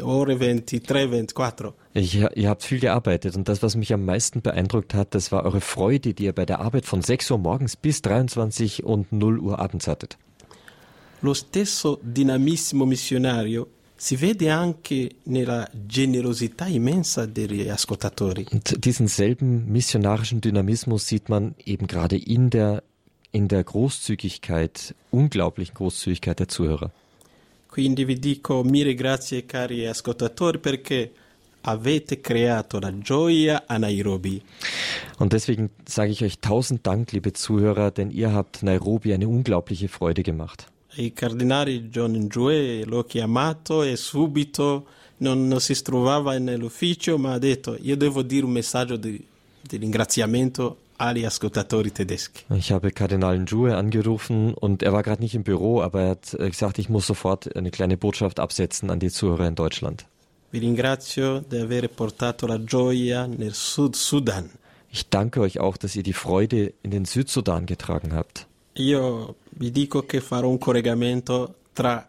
ore 23, 24. Ich, ihr habt viel gearbeitet und das, was mich am meisten beeindruckt hat, das war eure Freude, die ihr bei der Arbeit von 6 Uhr morgens bis 23 und 0 Uhr abends hattet. Lo stesso dinamissimo missionario si vede anche nella generosità immensa degli ascoltatori. Und diesen selben missionarischen Dynamismus sieht man eben gerade in der in der Großzügigkeit, unglaublichen Großzügigkeit der Zuhörer. Quindi vi dico mille grazie cari ascoltatori perché avete creato la gioia a Nairobi. Und deswegen sage ich euch tausend Dank, liebe Zuhörer, denn ihr habt Nairobi eine unglaubliche Freude gemacht. Il cardinale John Njue l'ho chiamato e subito non, non si trovava nell'ufficio, ma ha detto io devo dire un messaggio di, di ringraziamento agli ascoltatori tedeschi. Ich habe Kardinal Njue angerufen und er war gerade nicht im Büro, aber er hat gesagt, ich muss sofort eine kleine Botschaft absetzen an die Zuhörer in Deutschland. Vi ringrazio di aver portato la gioia nel Sud Sudan. Ich danke euch auch, dass ihr die Freude in den Südsudan getragen habt. Io vi dico che farò un collegamento tra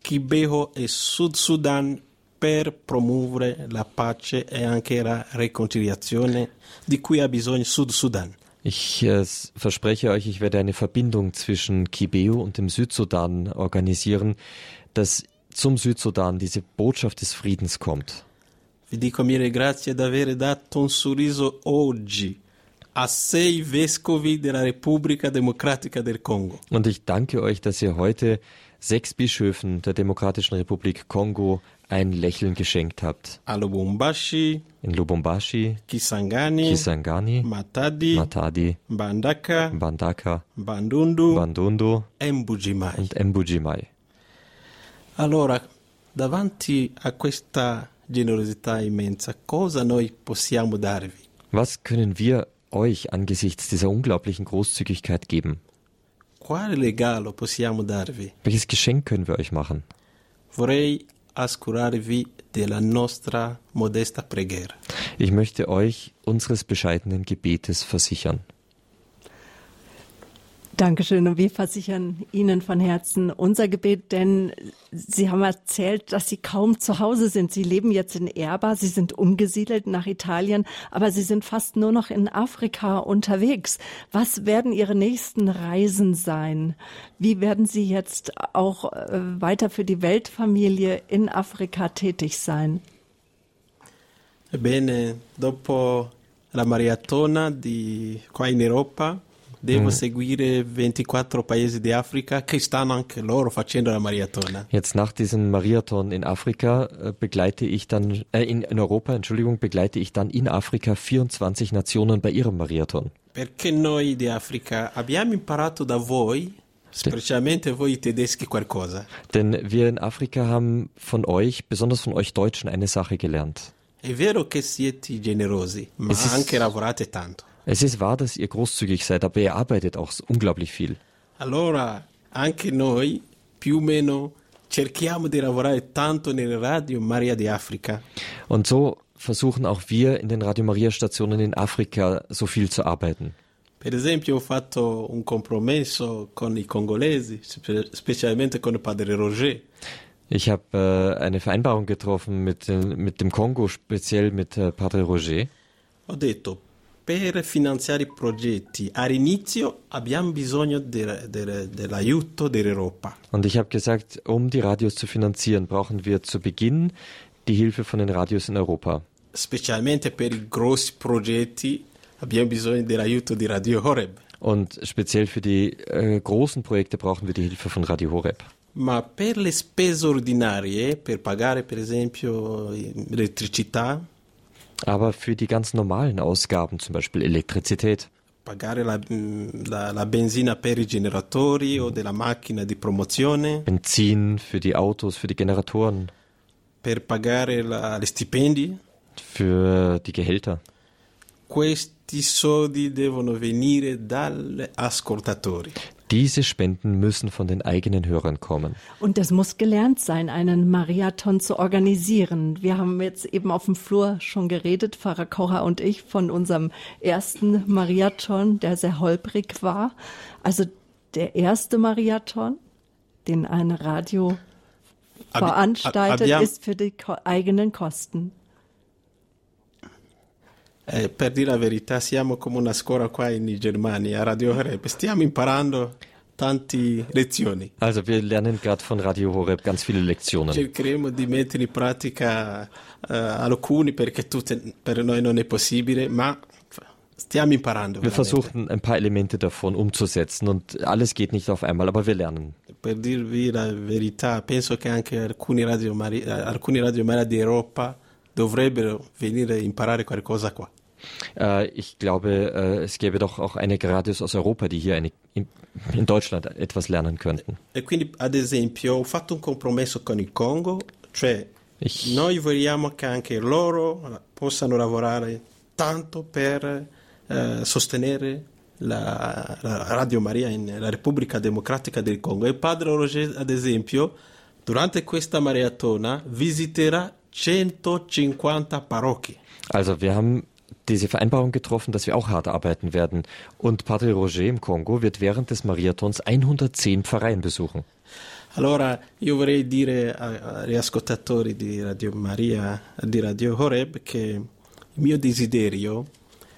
Kibeho e Sud Sudan per promuovere la pace e anche la riconciliazione di cui ha bisogno Sud Sudan. Ich äh, verspreche euch, ich werde eine Verbindung zwischen Kibeo und dem Südsudan organisieren, dass zum Südsudan diese Botschaft des Friedens kommt. Vi dico mille grazie di aver dato un sorriso oggi a sei vescovi della Repubblica Democratica del Congo. Und ich danke euch, dass ihr heute sechs Bischöfen der Demokratischen Republik Kongo ein Lächeln geschenkt habt. A Lubumbashi, In Lubumbashi, Kisangani, Kisangani, Matadi, Matadi, Mbandaka, Bandaka, Bandundu Bandundu Mbujimai. und Mbujimai. Allora, davanti a questa generosità immensa, cosa noi possiamo darvi? Was können wir euch angesichts dieser unglaublichen Großzügigkeit geben? Quale regalo possiamo darvi? Welches Geschenk können wir euch machen? Vorrei Ich möchte euch unseres bescheidenen Gebetes versichern. Dankeschön. Und wir versichern Ihnen von Herzen unser Gebet, denn Sie haben erzählt, dass Sie kaum zu Hause sind. Sie leben jetzt in Erba, Sie sind umgesiedelt nach Italien, aber Sie sind fast nur noch in Afrika unterwegs. Was werden Ihre nächsten Reisen sein? Wie werden Sie jetzt auch äh, weiter für die Weltfamilie in Afrika tätig sein? Ebbene, dopo la maratona di qua in Europa, devo seguire 24 paesi di Africa che stanno anche loro facendo la maratona. Jetzt nach diesem Marathon in Afrika äh, begleite ich dann, äh, in, in Europa, Entschuldigung, begleite ich dann in Afrika 24 Nationen bei ihrem Marathon. Perché noi di Africa abbiamo imparato da voi specialmente voi tedeschi qualcosa. Denn wir in Afrika haben von euch, besonders von euch Deutschen, eine Sache gelernt. È vero che siete generosi, ma Es anche lavorate tanto. Es ist wahr, dass ihr großzügig seid, aber ihr arbeitet auch unglaublich viel. Allora, anche noi, più o meno, cerchiamo di lavorare tanto nelle radio Maria di Africa. Und so versuchen auch wir in den Radio Maria Stationen in Afrika so viel zu arbeiten. Per esempio, ho fatto un compromesso con i congolesi, spe- specialmente con Padre Roger. Ich habe äh, eine Vereinbarung getroffen mit, den, mit dem Kongo, speziell mit äh, Padre Roger. Ho detto, per finanziare i progetti all'inizio abbiamo bisogno de- de- dell'aiuto dell'Europa. Und ich habe gesagt, um die Radios zu finanzieren, brauchen wir zu Beginn die Hilfe von den Radios in Europa. Specialmente per i grossi progetti abbiamo bisogno dell'aiuto di Radio Horeb. Und speziell für die äh, großen Projekte brauchen wir die Hilfe von Radio Horeb. Ma per le spese ordinarie, per pagare per esempio l'elettricità, Aber für die ganz normalen Ausgaben, zum Beispiel Elektrizität, la, la- la Benzin für die Autos, für die Generatoren, per pagare la- gli stipendi, für die Gehälter. questi soldi devono venire dagli ascoltatori. Diese Spenden müssen von den eigenen Hörern kommen. Und das muss gelernt sein, einen Marathon zu organisieren. Wir haben jetzt eben auf dem Flur schon geredet, Pfarrer Kocher und ich, von unserem ersten Marathon, der sehr holprig war. Also der erste Marathon, den ein Radio veranstaltet, ist für die eigenen Kosten. Eh, per dire la verità, siamo come una scuola qua in Germania, Radio Horeb. Stiamo imparando tante lezioni. Also wir lernen gerade von Radio Horeb ganz viele Lektionen. Cercheremo di mettere in pratica eh, alcuni perché tutte per noi non è possibile, ma stiamo imparando. Wir veramente. versuchen ein paar Elemente davon umzusetzen und alles geht nicht auf einmal, aber wir lernen. Per dirvi la verità, penso che anche alcuni Radio Maria, alcuni radio Maria di Europa dovrebbero venire a imparare qualcosa qua. Äh, ich glaube, äh, es gäbe doch auch einige Radios aus Europa, die hier eine, in, in Deutschland etwas lernen könnten. E quindi, ad esempio, ho fatto un compromesso con il Congo, cioè Ich- noi vogliamo che anche loro possano lavorare tanto per eh, sostenere la, la Radio Maria nella Repubblica Democratica del Congo. E padre Roger, ad esempio, durante questa maratona visiterà 150 parrocchie. Also wir haben diese Vereinbarung getroffen, dass wir auch hart arbeiten werden. Und Padre Roger im Kongo wird während des Marathons 110 Pfarreien besuchen. Allora io vorrei dire agli ascoltatori di Radio Maria, di Radio Horeb, che il mio desiderio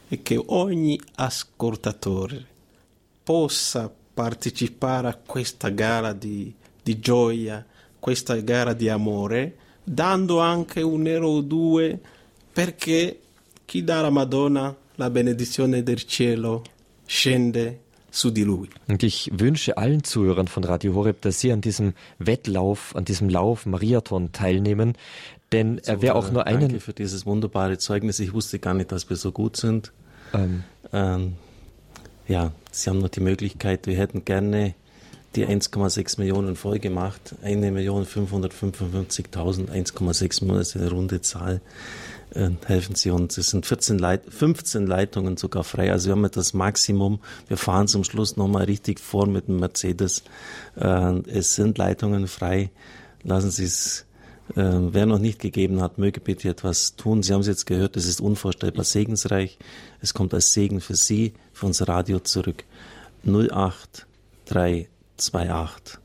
è che ogni ascoltatore possa partecipare a questa gara di, di gioia, questa gara di amore, dando anche un euro o due, perché chi dà alla Madonna la benedizione del cielo scende su di lui. Und ich wünsche allen Zuhörern von Radio Horeb, dass sie an diesem Wettlauf, an diesem Lauf Marathon teilnehmen. Denn er wer auch nur Danke einen, für dieses wunderbare Zeugnis. Ich wusste gar nicht, dass wir so gut sind. ähm, Ähm, ja, Sie haben noch die Möglichkeit, wir hätten gerne die 1,6 Millionen voll gemacht. 1.555.000, 1,6 Millionen ist eine runde Zahl. Äh, helfen Sie uns. Es sind 14 Leit 15 Leitungen sogar frei. Also wir haben jetzt das Maximum. Wir fahren zum Schluss nochmal richtig vor mit dem Mercedes. Äh, es sind Leitungen frei. Lassen Sie es äh, wer noch nicht gegeben hat, möge bitte etwas tun. Sie haben es jetzt gehört, es ist unvorstellbar segensreich. Es kommt als Segen für Sie, für unser Radio zurück. 08328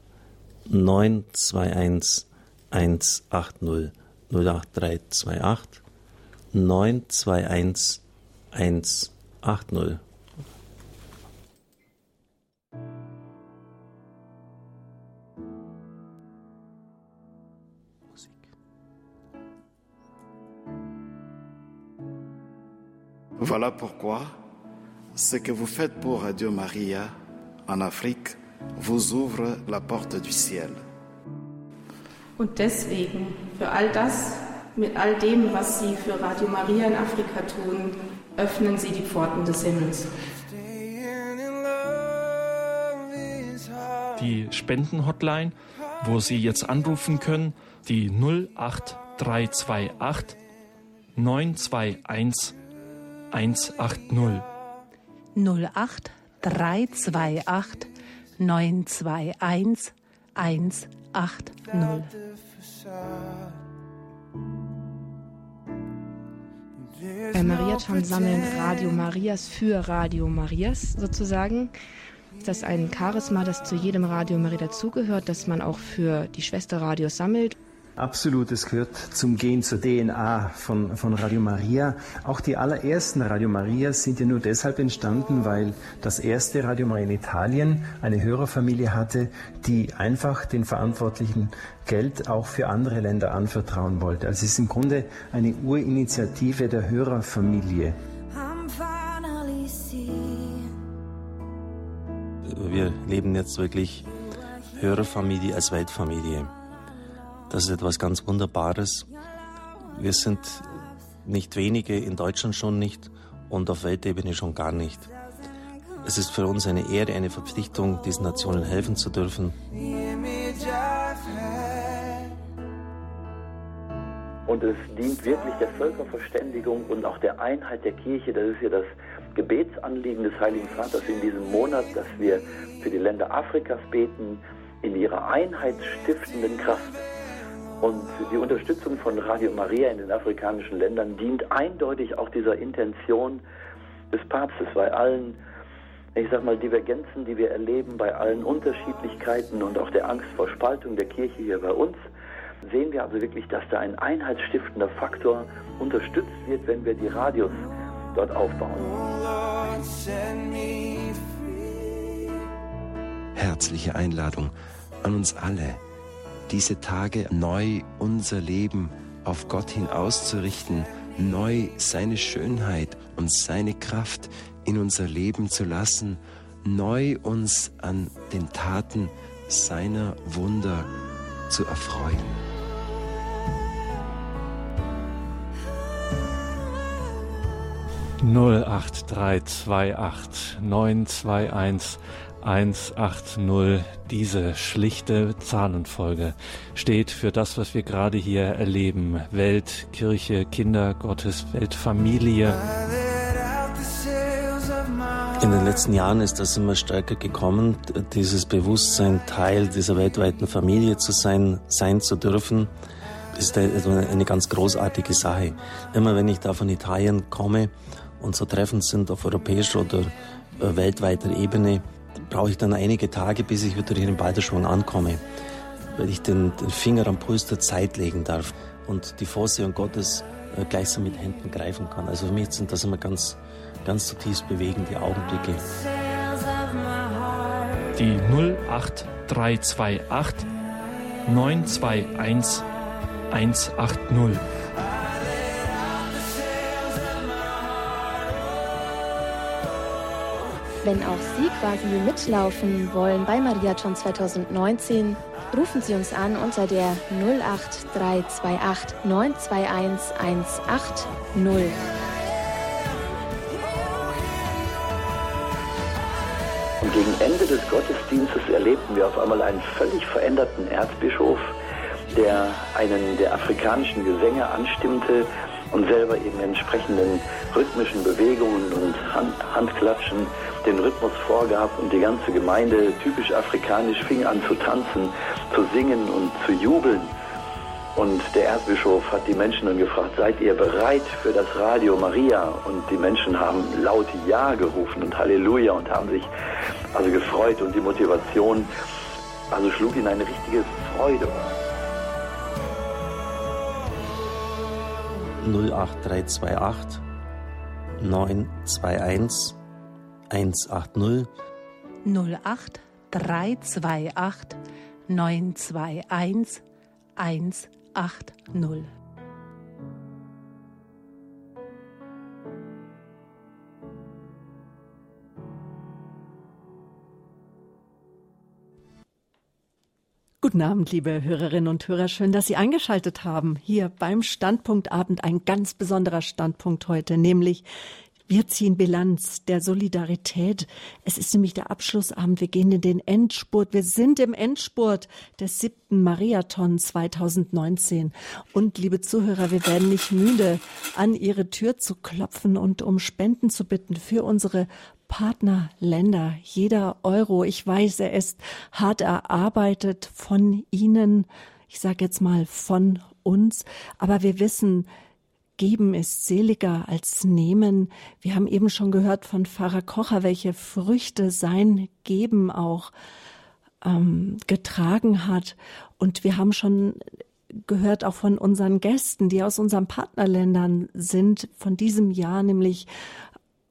921 180 08328 921 180. Voilà pourquoi ce que vous faites pour Radio Maria en Afrique vous ouvre la porte du ciel. Und deswegen, für all das, mit all dem, was Sie für Radio Maria in Afrika tun, öffnen Sie die Pforten des Himmels. Die Spendenhotline, wo Sie jetzt anrufen können, die 08328 921 180. 08328 921 180. Bei Mariathon sammeln Radio Marias für Radio Marias sozusagen. Ist das ein Charisma, das zu jedem Radio Maria dazugehört, dass man auch für die Schwesterradios sammelt? Absolut, es gehört zum Gen, zur DNA von, von Radio Maria. Auch die allerersten Radio Marias sind ja nur deshalb entstanden, weil das erste Radio Maria in Italien eine Hörerfamilie hatte, die einfach den Verantwortlichen Geld auch für andere Länder anvertrauen wollte. Also es ist im Grunde eine Urinitiative der Hörerfamilie. Wir leben jetzt wirklich Hörerfamilie als Weltfamilie. Das ist etwas ganz Wunderbares. Wir sind nicht wenige, in Deutschland schon nicht und auf Weltebene schon gar nicht. Es ist für uns eine Ehre, eine Verpflichtung, diesen Nationen helfen zu dürfen. Und es dient wirklich der Völkerverständigung und auch der Einheit der Kirche. Das ist ja das Gebetsanliegen des Heiligen Vaters in diesem Monat, dass wir für die Länder Afrikas beten, in ihrer einheitsstiftenden Kraft. Und die Unterstützung von Radio Maria in den afrikanischen Ländern dient eindeutig auch dieser Intention des Papstes bei allen, ich sag mal, Divergenzen, die wir erleben, bei allen Unterschiedlichkeiten und auch der Angst vor Spaltung der Kirche hier bei uns, sehen wir also wirklich, dass da ein einheitsstiftender Faktor unterstützt wird, wenn wir die Radios dort aufbauen. Herzliche Einladung an uns alle diese Tage neu unser Leben auf Gott hin auszurichten, neu seine Schönheit und seine Kraft in unser Leben zu lassen, neu uns an den Taten seiner Wunder zu erfreuen. Null acht drei zwei acht neun zwei eins 180, diese schlichte Zahlenfolge, steht für das, was wir gerade hier erleben. Welt, Kirche, Kinder, Gottes Welt, Familie. In den letzten Jahren ist das immer stärker gekommen, dieses Bewusstsein, Teil dieser weltweiten Familie zu sein, sein zu dürfen, ist eine ganz großartige Sache. Immer wenn ich da von Italien komme und so Treffen sind auf europäischer oder äh, weltweiter Ebene, brauche ich dann einige Tage, bis ich wieder hier in Balderschwang ankomme, weil ich den, den, Finger am Puls der Zeit legen darf und die Vorsehung Gottes äh, gleichsam mit Händen greifen kann. Also für mich sind das immer ganz, ganz zutiefst bewegende Augenblicke. Die 08328 921 180. Wenn auch Sie quasi mitlaufen wollen bei Mariathon 2019, rufen Sie uns an unter der 08328 921 180. Und gegen Ende des Gottesdienstes erlebten wir auf einmal einen völlig veränderten Erzbischof, der einen der afrikanischen Gesänge anstimmte und selber eben entsprechenden rhythmischen Bewegungen und Hand, Handklatschen den Rhythmus vorgab und die ganze Gemeinde typisch afrikanisch fing an zu tanzen, zu singen und zu jubeln. Und der Erzbischof hat die Menschen dann gefragt, seid ihr bereit für das Radio Maria? Und die Menschen haben laut Ja gerufen und Halleluja und haben sich also gefreut und die Motivation, also schlug ihnen eine richtige Freude. 08328 921 180 08 328 921 180. Guten Abend, liebe Hörerinnen und Hörer. Schön, dass Sie eingeschaltet haben. Hier beim Standpunktabend ein ganz besonderer Standpunkt heute, nämlich Wir ziehen Bilanz der Solidarität. Es ist nämlich der Abschlussabend. Wir gehen in den Endspurt. Wir sind im Endspurt des siebten Mariathon 2019. Und liebe Zuhörer, wir werden nicht müde, an Ihre Tür zu klopfen und um Spenden zu bitten für unsere Partnerländer. Jeder Euro, ich weiß, er ist hart erarbeitet von Ihnen. Ich sage jetzt mal von uns. Aber wir wissen, Geben ist seliger als Nehmen. Wir haben eben schon gehört von Pfarrer Kocher, welche Früchte sein Geben auch ähm, getragen hat. Und wir haben schon gehört auch von unseren Gästen, die aus unseren Partnerländern sind, von diesem Jahr, nämlich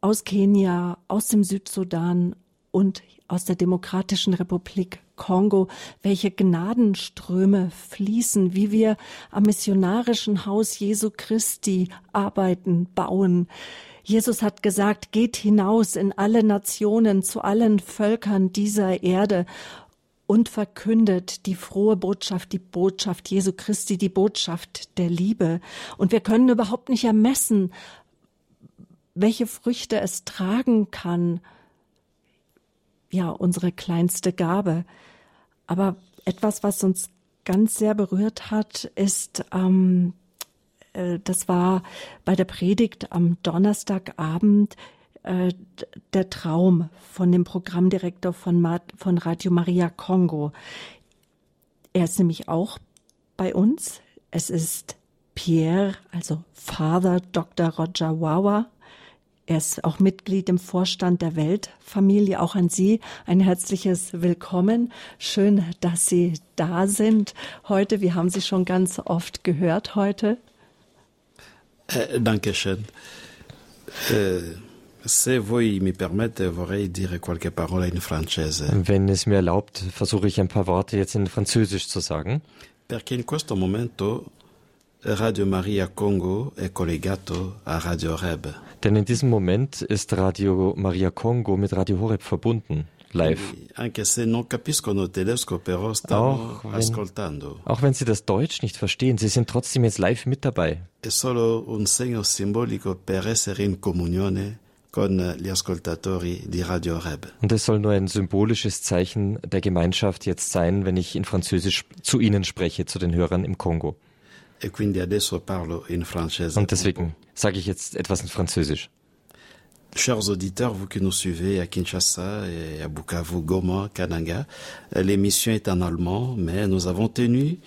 aus Kenia, aus dem Südsudan und aus der Demokratischen Republik Kongo, welche Gnadenströme fließen, wie wir am missionarischen Haus Jesu Christi arbeiten, bauen. Jesus hat gesagt, geht hinaus in alle Nationen, zu allen Völkern dieser Erde und verkündet die frohe Botschaft, die Botschaft Jesu Christi, die Botschaft der Liebe. Und wir können überhaupt nicht ermessen, welche Früchte es tragen kann, ja, unsere kleinste Gabe. Aber etwas, was uns ganz sehr berührt hat, ist, ähm, äh, das war bei der Predigt am Donnerstagabend äh, der Traum von dem Programmdirektor von, von Radio Maria Kongo. Er ist nämlich auch bei uns. Es ist Pierre, also Father Dr. Roger Wawa. Er ist auch Mitglied im Vorstand der Weltfamilie. Auch an Sie ein herzliches Willkommen. Schön, dass Sie da sind heute. Wir haben Sie schon ganz oft gehört heute. Danke schön. Se voi mi permette, vorrei dire qualche parola in francese. Wenn es mir erlaubt, versuche ich ein paar Worte jetzt in Französisch zu sagen. Perché in questo momento Radio Maria Congo è collegato a Radio Reb. Denn in diesem Moment ist Radio Maria Congo mit Radio Horeb verbunden, live. Anche se non capiscono tedesco, però stanno Auch ascoltando. wenn, auch wenn Sie das Deutsch nicht verstehen, Sie sind trotzdem jetzt live mit dabei. È solo un segno simbolico per essere in comunione con gli ascoltatori di Radio Reb. Und es soll nur ein symbolisches Zeichen der Gemeinschaft jetzt sein, wenn ich in Französisch zu Ihnen spreche, zu den Hörern im Kongo. E quindi adesso parlo in francese. Und deswegen sage ich jetzt etwas in Französisch. Chers auditeurs, vous qui nous suivez à Kinshasa et à Bukavu, Goma, Kananga, l'émission est en allemand, mais nous avons tenu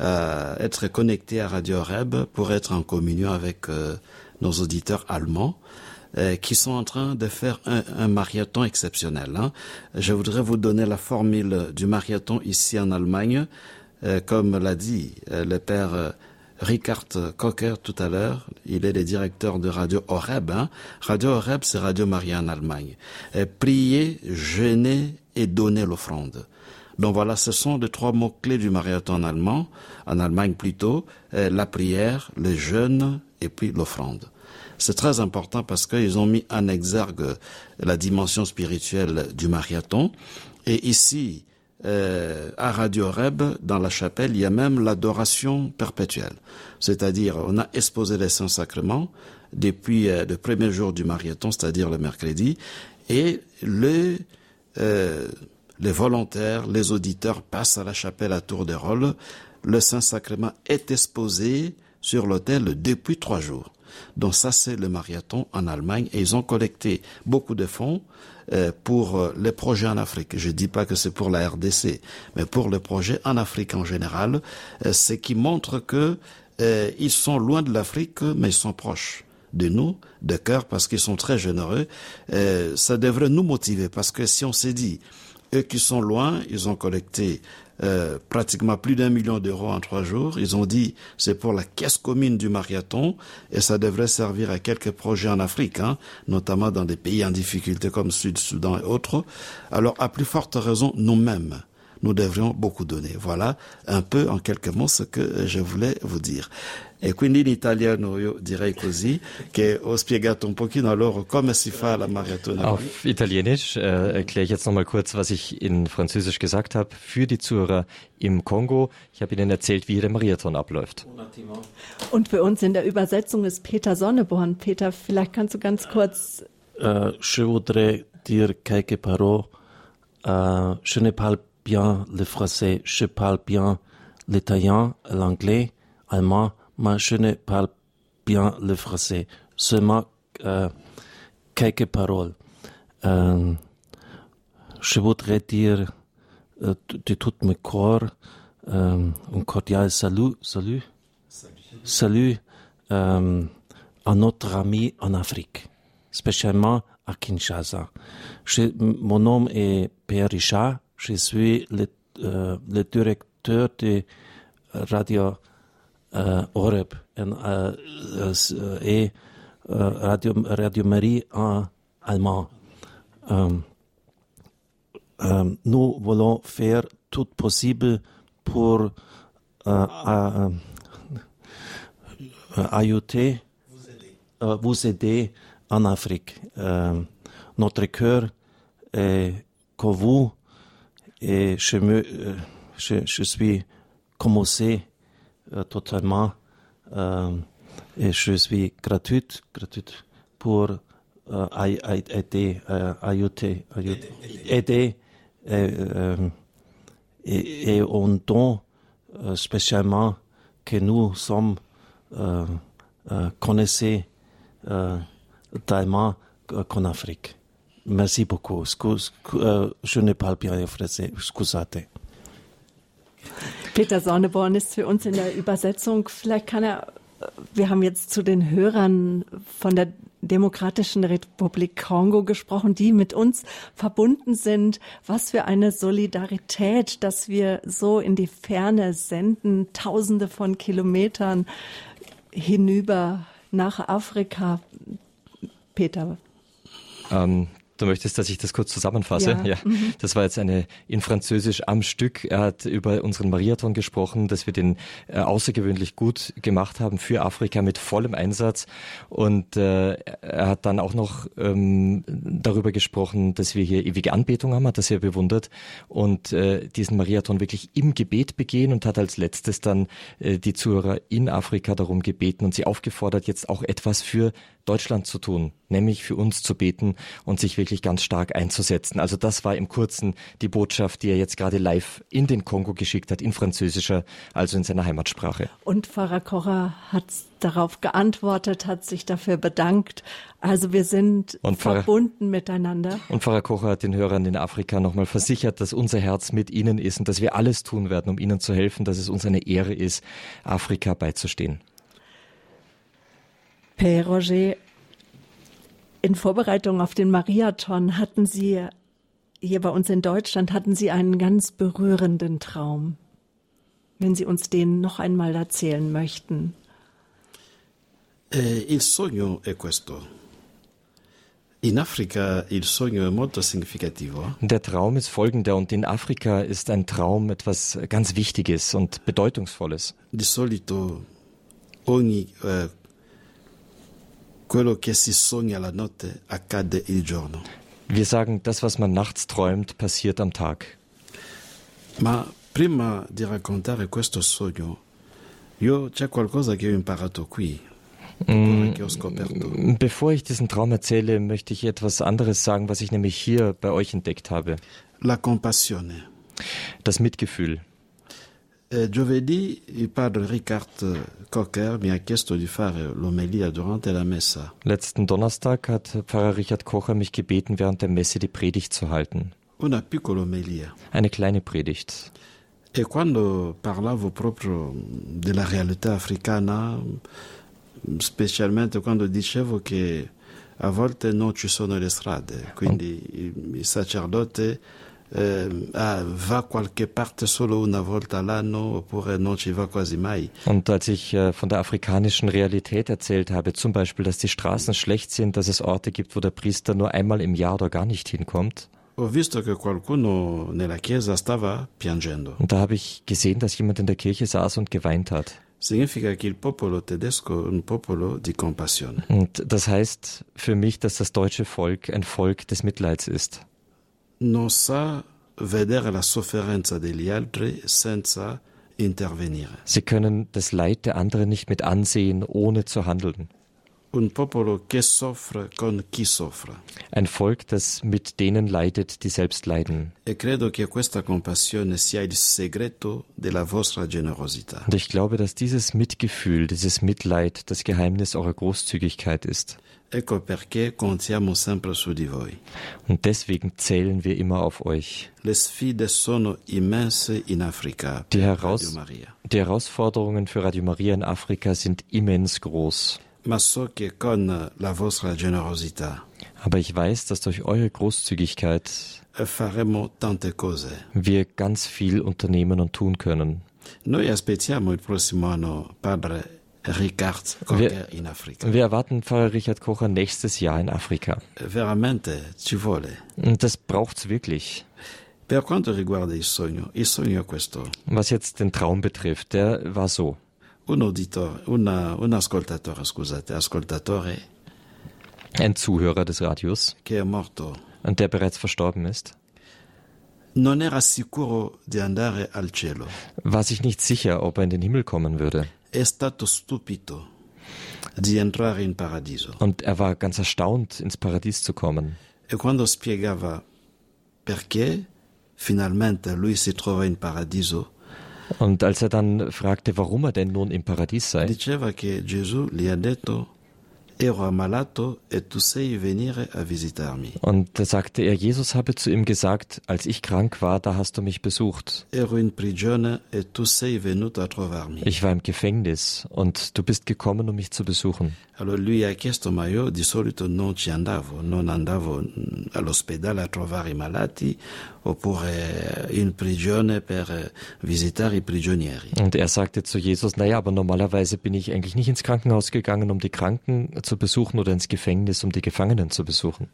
à être connectés à Radio Reb pour être en communion avec euh, nos auditeurs allemands euh, qui sont en train de faire un, un marathon exceptionnel. hein. Je voudrais vous donner la formule du marathon ici en Allemagne, Euh, comme l'a dit le père Richard Cocker tout à l'heure, il est le directeur de Radio Horeb. hein. Radio Horeb, c'est Radio Maria en Allemagne. Euh, prier, jeûner et donner l'offrande. Donc voilà, ce sont les trois mots-clés du marathon en allemand, en Allemagne plutôt, la prière, le jeûne et puis l'offrande. C'est très important parce qu'ils ont mis en exergue la dimension spirituelle du marathon. Et ici, euh, à Radio Reb, dans la chapelle, il y a même l'adoration perpétuelle. C'est-à-dire, on a exposé les saints sacrements depuis euh, le premier jour du marathon, c'est-à-dire le mercredi, et euh, les volontaires, les auditeurs passent à la chapelle à tour de rôle. Le Saint-Sacrement est exposé sur l'autel depuis trois jours. Donc ça, c'est le marathon en Allemagne et ils ont collecté beaucoup de fonds euh, pour euh, les projets en Afrique. Je dis pas que c'est pour la RDC, mais pour les projets en Afrique en général, euh, ce qui montre que ils sont loin de l'Afrique, mais ils sont proches de nous, de cœur, parce qu'ils sont très généreux. Euh, ça devrait nous motiver, parce que si on s'est dit, eux qui sont loin, ils ont collecté euh, pratiquement plus d'un million d'euros en trois jours. Ils ont dit c'est pour la caisse commune du marathon et ça devrait servir à quelques projets en Afrique, hein, notamment dans des pays en difficulté comme Sud-Soudan et autres. Alors à plus forte raison, nous-mêmes, nous devrions beaucoup donner. Voilà un peu en quelques mots ce que je voulais vous dire. E quindi in italiano io direi così che ho spiegato un pochino a loro come si fa la maratona. Auf Italienisch äh, erkläre ich jetzt nochmal kurz, was ich in Französisch gesagt habe, für die Zuhörer im Kongo. Ich habe Ihnen erzählt, wie der Marathon abläuft. Und für uns in der Übersetzung ist Peter Sonneborn. Peter, vielleicht kannst du ganz kurz... Uh, je voudrais dire quelques paroles. Uh, je ne parle bien le français, je parle bien l'italien, l'anglais, allemand, mais je ne parle bien le français. Seulement euh, quelques paroles. Euh, je voudrais dire euh, de tout mon corps un cordial salut, salut, salut, à notre ami en Afrique, spécialement à Kinshasa. Mon nom est Pierre Richard. Je suis le, le directeur de Radio uh, Oreb en, uh, uh, et Radio, Marie en allemand. Nous voulons faire tout possible pour ajouter, vous aider en Afrique. notre cœur est que vous et je, me, je, je suis commencé euh, totalement euh, et je suis gratuite, pour euh, aider, aider et, et, et on donne spécialement que nous sommes connaissés tellement qu'en Afrique. Merci beaucoup. Excuse, je ne parle bien français. Scusate. Peter Sonneborn ist für uns in der Übersetzung. Vielleicht kann er, wir haben jetzt zu den Hörern von der Demokratischen Republik Kongo gesprochen, die mit uns verbunden sind. Was für eine Solidarität, dass wir so in die Ferne senden, tausende von Kilometern hinüber nach Afrika. Peter. Ähm, Du möchtest, dass ich das kurz zusammenfasse? Ja. ja. Mhm. Das war jetzt eine in Französisch am Stück. Er hat über unseren Marathon gesprochen, dass wir den äh, außergewöhnlich gut gemacht haben für Afrika mit vollem Einsatz. Und äh, er hat dann auch noch ähm, darüber gesprochen, dass wir hier ewige Anbetung haben, hat das sehr bewundert und äh, diesen Marathon wirklich im Gebet begehen und hat als letztes dann äh, die Zuhörer in Afrika darum gebeten und sie aufgefordert, jetzt auch etwas für Deutschland zu tun, nämlich für uns zu beten und sich wirklich ganz stark einzusetzen. Also das war im Kurzen die Botschaft, die er jetzt gerade live in den Kongo geschickt hat, in französischer, also in seiner Heimatsprache. Und Pfarrer Kocher hat darauf geantwortet, hat sich dafür bedankt. Also wir sind Pfarrer, verbunden miteinander. Und Pfarrer Kocher hat den Hörern in Afrika nochmal versichert, dass unser Herz mit ihnen ist und dass wir alles tun werden, um ihnen zu helfen, dass es uns eine Ehre ist, Afrika beizustehen. Père Roger, in Vorbereitung auf den Mariathon hatten Sie hier bei uns in Deutschland hatten Sie einen ganz berührenden Traum. Wenn Sie uns den noch einmal erzählen möchten. Eh, il sogno è questo. In Afrika il sogno è molto significativo. Der Traum ist folgender und in Afrika ist ein Traum etwas ganz Wichtiges und Bedeutungsvolles. Di solito ogni eh, quello che si sogna la notte accade il giorno. Wir sagen, das, was man nachts träumt, passiert am Tag. Ma prima di raccontare questo sogno, io c'è qualcosa che ho imparato qui. Mm, bevor ich diesen Traum erzähle, möchte ich etwas anderes sagen, was ich nämlich hier bei euch entdeckt habe. La compassione. Das Mitgefühl. Eh, giovedì il padre Ricard Cocker mi ha chiesto di fare l'omelia durante la messa. Letzten Donnerstag hat Pfarrer Richard Kocher mich gebeten, während der Messe die Predigt zu halten. Una piccola omelia. Eine kleine Predigt. E quando parlavo proprio della realtà africana, specialmente quando dicevo che a volte non ci sono le strade, quindi il sacerdote Und als ich äh, von der afrikanischen Realität erzählt habe, zum Beispiel, dass die Straßen schlecht sind, dass es Orte gibt, wo der Priester nur einmal im Jahr oder gar nicht hinkommt. Und da habe ich gesehen, dass jemand in der Kirche saß und geweint hat. Und das heißt für mich, dass das deutsche Volk ein Volk des Mitleids ist. Non sa vedere la sofferenza degli altri senza intervenire. Sie können das Leid der anderen nicht mit ansehen, ohne zu handeln. Un popolo che soffre con chi soffre. Ein Volk, das mit denen leidet, die selbst leiden. E credo che questa compassione sia il segreto della vostra generosità. Und ich glaube, dass dieses Mitgefühl, dieses Mitleid das Geheimnis eurer Großzügigkeit ist. Ecco perché contiamo sempre su di voi. Und deswegen zählen wir immer auf euch. Le sfide sono immense in Africa Die, Heraus die Herausforderungen für Radio Maria in Afrika sind immens groß. Ma so che con la vostra generosità Aber ich weiß, dass durch eure Großzügigkeit faremo tante cose. wir ganz viel unternehmen und tun können. Noi aspettiamo il prossimo anno Padre Ricard Cocker in Africa. Wir erwarten Pfarrer Richard Kocher nächstes Jahr in Afrika. Veramente ci vuole. Und das braucht's wirklich. Per quanto riguarda il sogno, il sogno è questo. Was jetzt den Traum betrifft, der war so. Un uditore, una, un ascoltatore, scusate, ascoltatore Ein Zuhörer des Radios, che è morto und der bereits verstorben ist, non era sicuro di andare al cielo. war sich nicht sicher, ob er in den Himmel kommen würde. È stato stupito di entrare in paradiso. Und er war ganz erstaunt, ins Paradies zu kommen. E quando spiegava perché finalmente lui si trova in paradiso, Und als er dann fragte, warum er denn nun im Paradies sei, diceva che Gesù gli ha detto und da sagte er, Jesus habe zu ihm gesagt, als ich krank war, da hast du mich besucht. E. Ich war im Gefängnis und du bist gekommen, um mich zu besuchen. Mm. Und er sagte zu Jesus, naja, aber normalerweise bin ich eigentlich nicht ins Krankenhaus gegangen, um die Kranken zu besuchen oder ins Gefängnis, um die Gefangenen zu besuchen.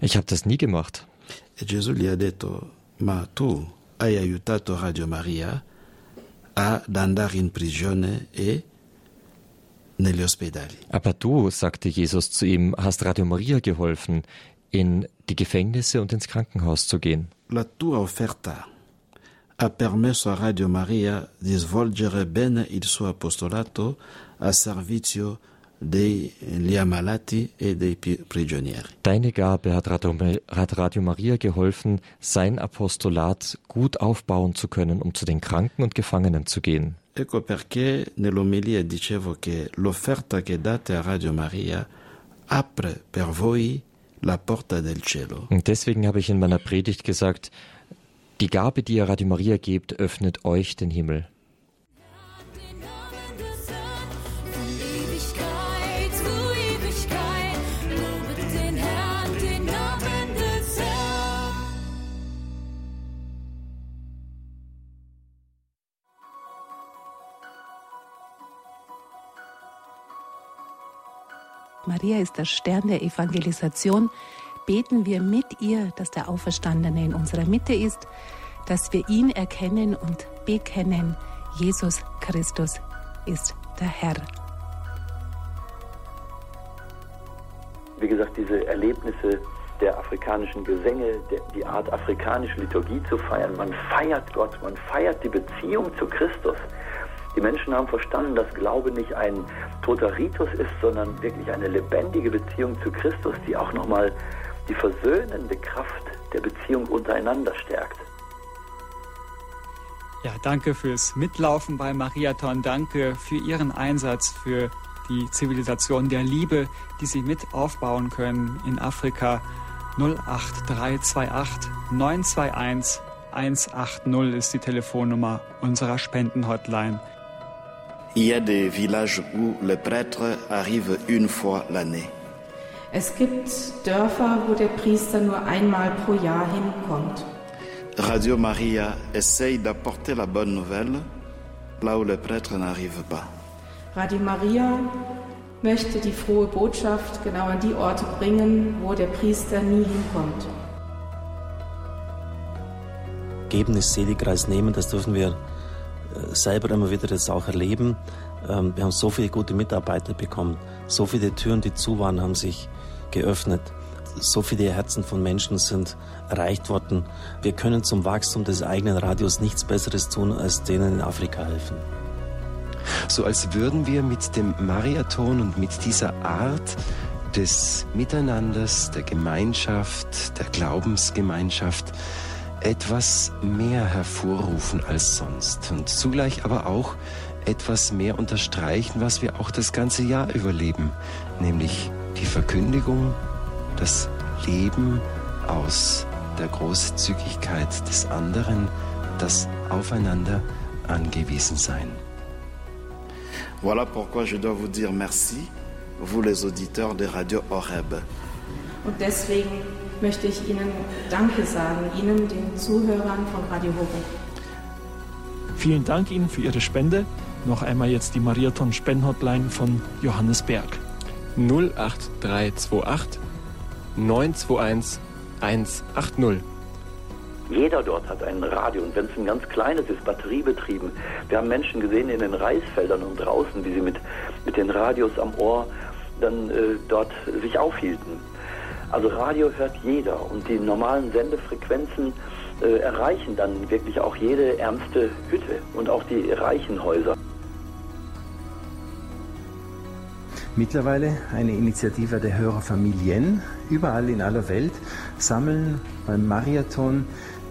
Ich habe das nie gemacht. E e. Aber du, sagte Jesus zu ihm, hast Radio Maria geholfen, in die Gefängnisse und ins Krankenhaus zu gehen. La tua offerta ha permesso a Radio Maria di svolgere bene il suo apostolato a servizio e. Deine Gabe hat Radio, hat Radio Maria geholfen, sein Apostolat gut aufbauen zu können, um zu den Kranken und Gefangenen zu gehen. Ecco perché nell'omelia dicevo che l'offerta che date a Radio Maria apre per voi la porta del cielo. Und deswegen habe ich in meiner Predigt gesagt, die Gabe, die ihr Radio Maria gebt, öffnet euch den Himmel. Maria ist der Stern der Evangelisation. Beten wir mit ihr, dass der Auferstandene in unserer Mitte ist, dass wir ihn erkennen und bekennen. Jesus Christus ist der Herr. Wie gesagt, diese Erlebnisse der afrikanischen Gesänge, die Art afrikanische Liturgie zu feiern. Man feiert Gott, man feiert die Beziehung zu Christus. Die Menschen haben verstanden, dass Glaube nicht ein toter Ritus ist, sondern wirklich eine lebendige Beziehung zu Christus, die auch nochmal die versöhnende Kraft der Beziehung untereinander stärkt. Ja, danke fürs Mitlaufen bei Mariathon. Danke für Ihren Einsatz für die Zivilisation der Liebe, die Sie mit aufbauen können in Afrika. 08328 921 180 ist die Telefonnummer unserer Spendenhotline. Il y a des villages où le prêtre arrive une fois l'année. Es gibt Dörfer, wo der Priester nur einmal pro Jahr hinkommt. Radio Maria essaye d'apporter la bonne nouvelle là où le prêtre n'arrive pas. Radio Maria möchte die frohe Botschaft genau an die Orte bringen, wo der Priester nie hinkommt. Geben ist Seligkreis nehmen, das dürfen wir selber immer wieder jetzt auch erleben. Ähm, wir haben so viele gute Mitarbeiter bekommen, so viele Türen, die zu waren, haben sich geöffnet. So viele Herzen von Menschen sind erreicht worden. Wir können zum Wachstum des eigenen Radios nichts Besseres tun, als denen in Afrika helfen. So als würden wir mit dem Mariathon und mit dieser Art des Miteinanders, der Gemeinschaft, der Glaubensgemeinschaft etwas mehr hervorrufen als sonst und zugleich aber auch etwas mehr unterstreichen, was wir auch das ganze Jahr überleben, nämlich die Verkündigung, das Leben aus der Großzügigkeit des anderen, das Aufeinander angewiesen sein. Voilà pourquoi je dois vous dire merci, vous les auditeurs de Radio Horeb. Und deswegen möchte ich Ihnen Danke sagen, Ihnen, den Zuhörern von Radio Horeb. Vielen Dank Ihnen für Ihre Spende. Noch einmal jetzt die Mariathon Spendenhotline von Johannes Berg. 08328 921 180. Jeder dort hat ein Radio und wenn es ein ganz kleines ist, batteriebetrieben. Wir haben Menschen gesehen in den Reisfeldern und draußen, wie sie mit, mit den Radios am Ohr dann äh, dort sich aufhielten. Also Radio hört jeder und die normalen Sendefrequenzen äh, erreichen dann wirklich auch jede ärmste Hütte und auch die reichen Häuser. Mittlerweile eine Initiative der Hörerfamilien. Überall in aller Welt sammeln beim Marathon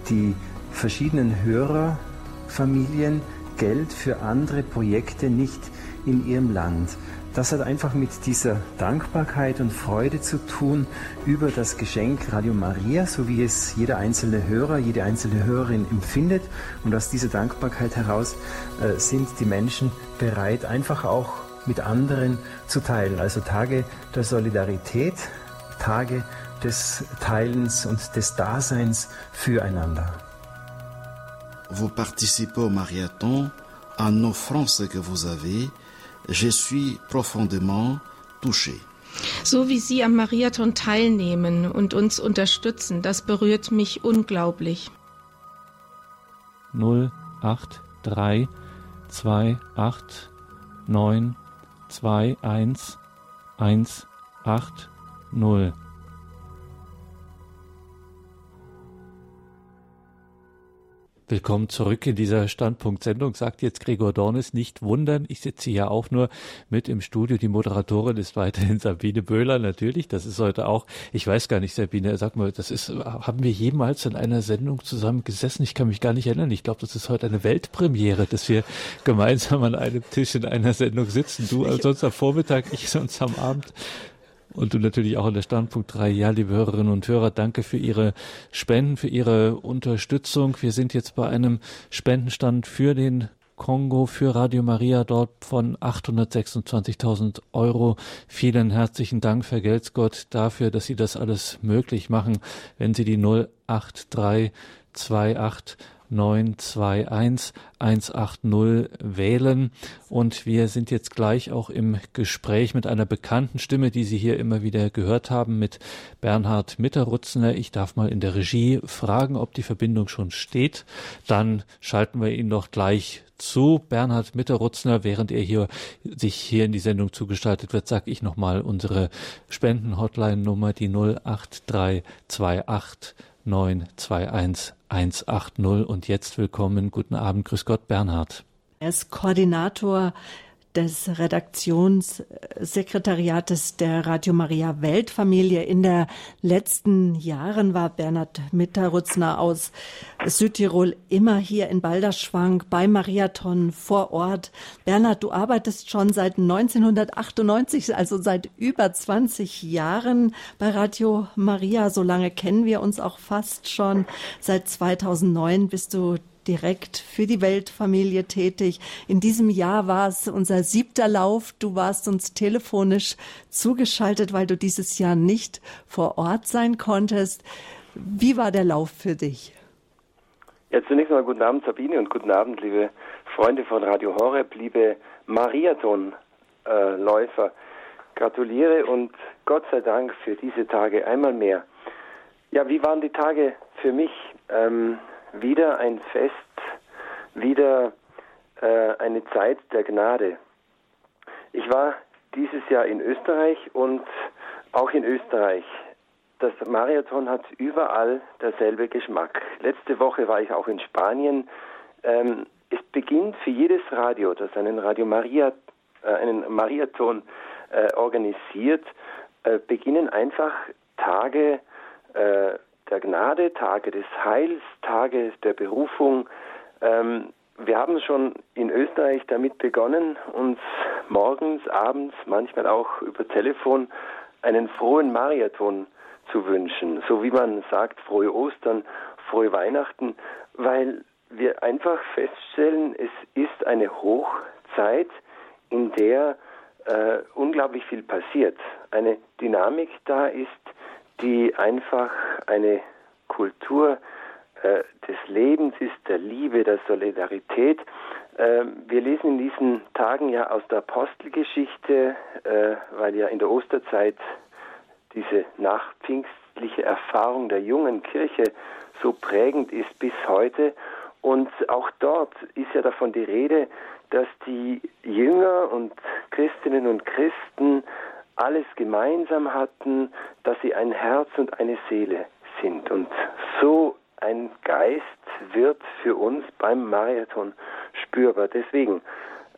die verschiedenen Hörerfamilien Geld für andere Projekte nicht in ihrem Land. Das hat einfach mit dieser Dankbarkeit und Freude zu tun über das Geschenk Radio Maria, so wie es jeder einzelne Hörer, jede einzelne Hörerin empfindet. Und aus dieser Dankbarkeit heraus äh, sind die Menschen bereit, einfach auch mit anderen zu teilen. Also Tage der Solidarität, Tage des Teilens und des Daseins füreinander. Vous participez au marathon en offrant ce que vous avez. Je suis profondément touché. So wie Sie am Mariathon teilnehmen und uns unterstützen, das berührt mich unglaublich. 083 28 9 21 180. Willkommen zurück in dieser Standpunkt-Sendung, sagt jetzt Gregor Dornes. Nicht wundern, ich sitze hier auch nur mit im Studio. Die Moderatorin ist weiterhin Sabine Böhler, natürlich. Das ist heute auch, ich weiß gar nicht, Sabine, sag mal, das ist, haben wir jemals in einer Sendung zusammen gesessen? Ich kann mich gar nicht erinnern. Ich glaube, das ist heute eine Weltpremiere, dass wir gemeinsam an einem Tisch in einer Sendung sitzen. Du sonst am Vormittag, ich sonst am Abend. Und du natürlich auch in der Standpunkt 3. Ja, liebe Hörerinnen und Hörer, danke für Ihre Spenden, für Ihre Unterstützung. Wir sind jetzt bei einem Spendenstand für den Kongo, für Radio Maria dort von 826.000 Euro. Vielen herzlichen Dank, vergelt's Gott, dafür, dass Sie das alles möglich machen. Wenn Sie die 08328 921 180 wählen. Und wir sind jetzt gleich auch im Gespräch mit einer bekannten Stimme, die Sie hier immer wieder gehört haben, mit Bernhard Mitterrutzner. Ich darf mal in der Regie fragen, ob die Verbindung schon steht. Dann schalten wir ihn noch gleich zu. Bernhard Mitterrutzner, während er hier sich hier in die Sendung zugestaltet wird, sage ich nochmal unsere Spenden-Hotline-Nummer, die 08328 921 180 und jetzt willkommen. Guten Abend, grüß Gott, Bernhard. Er ist Koordinator des Redaktionssekretariates der Radio Maria Weltfamilie. In den letzten Jahren war Bernhard Mitterrutzner aus Südtirol immer hier in Balderschwang bei Mariathon vor Ort. Bernhard, du arbeitest schon seit 1998, also seit über 20 Jahren bei Radio Maria. So lange kennen wir uns auch fast schon. Seit 2009 bist du direkt für die Weltfamilie tätig. In diesem Jahr war es unser siebter Lauf. Du warst uns telefonisch zugeschaltet, weil du dieses Jahr nicht vor Ort sein konntest. Wie war der Lauf für dich? Ja, zunächst mal guten Abend, Sabine, und guten Abend, liebe Freunde von Radio Horeb, liebe Mariathon-Läufer. Gratuliere und Gott sei Dank für diese Tage einmal mehr. Ja, wie waren die Tage für mich? Ähm, wieder ein Fest, wieder äh, eine Zeit der Gnade. Ich war dieses Jahr in Österreich und auch in Österreich. Das Marathon hat überall derselbe Geschmack. Letzte Woche war ich auch in Spanien. Ähm, es beginnt für jedes Radio, das einen Radio Maria, äh, einen Mariathon äh, organisiert, äh, beginnen einfach Tage äh, der Gnade, Tage des Heils, Tage der Berufung. Ähm, wir haben schon in Österreich damit begonnen, uns morgens, abends, manchmal auch über Telefon einen frohen Marathon zu wünschen. So wie man sagt, frohe Ostern, frohe Weihnachten, weil wir einfach feststellen, es ist eine Hochzeit, in der äh, unglaublich viel passiert. Eine Dynamik da ist, die einfach eine Kultur äh, des Lebens ist, der Liebe, der Solidarität. Äh, wir lesen in diesen Tagen ja aus der Apostelgeschichte, äh, weil ja in der Osterzeit diese nachpfingstliche Erfahrung der jungen Kirche so prägend ist bis heute. Und auch dort ist ja davon die Rede, dass die Jünger und Christinnen und Christen alles gemeinsam hatten, dass sie ein Herz und eine Seele sind. Und so ein Geist wird für uns beim Marathon spürbar. Deswegen,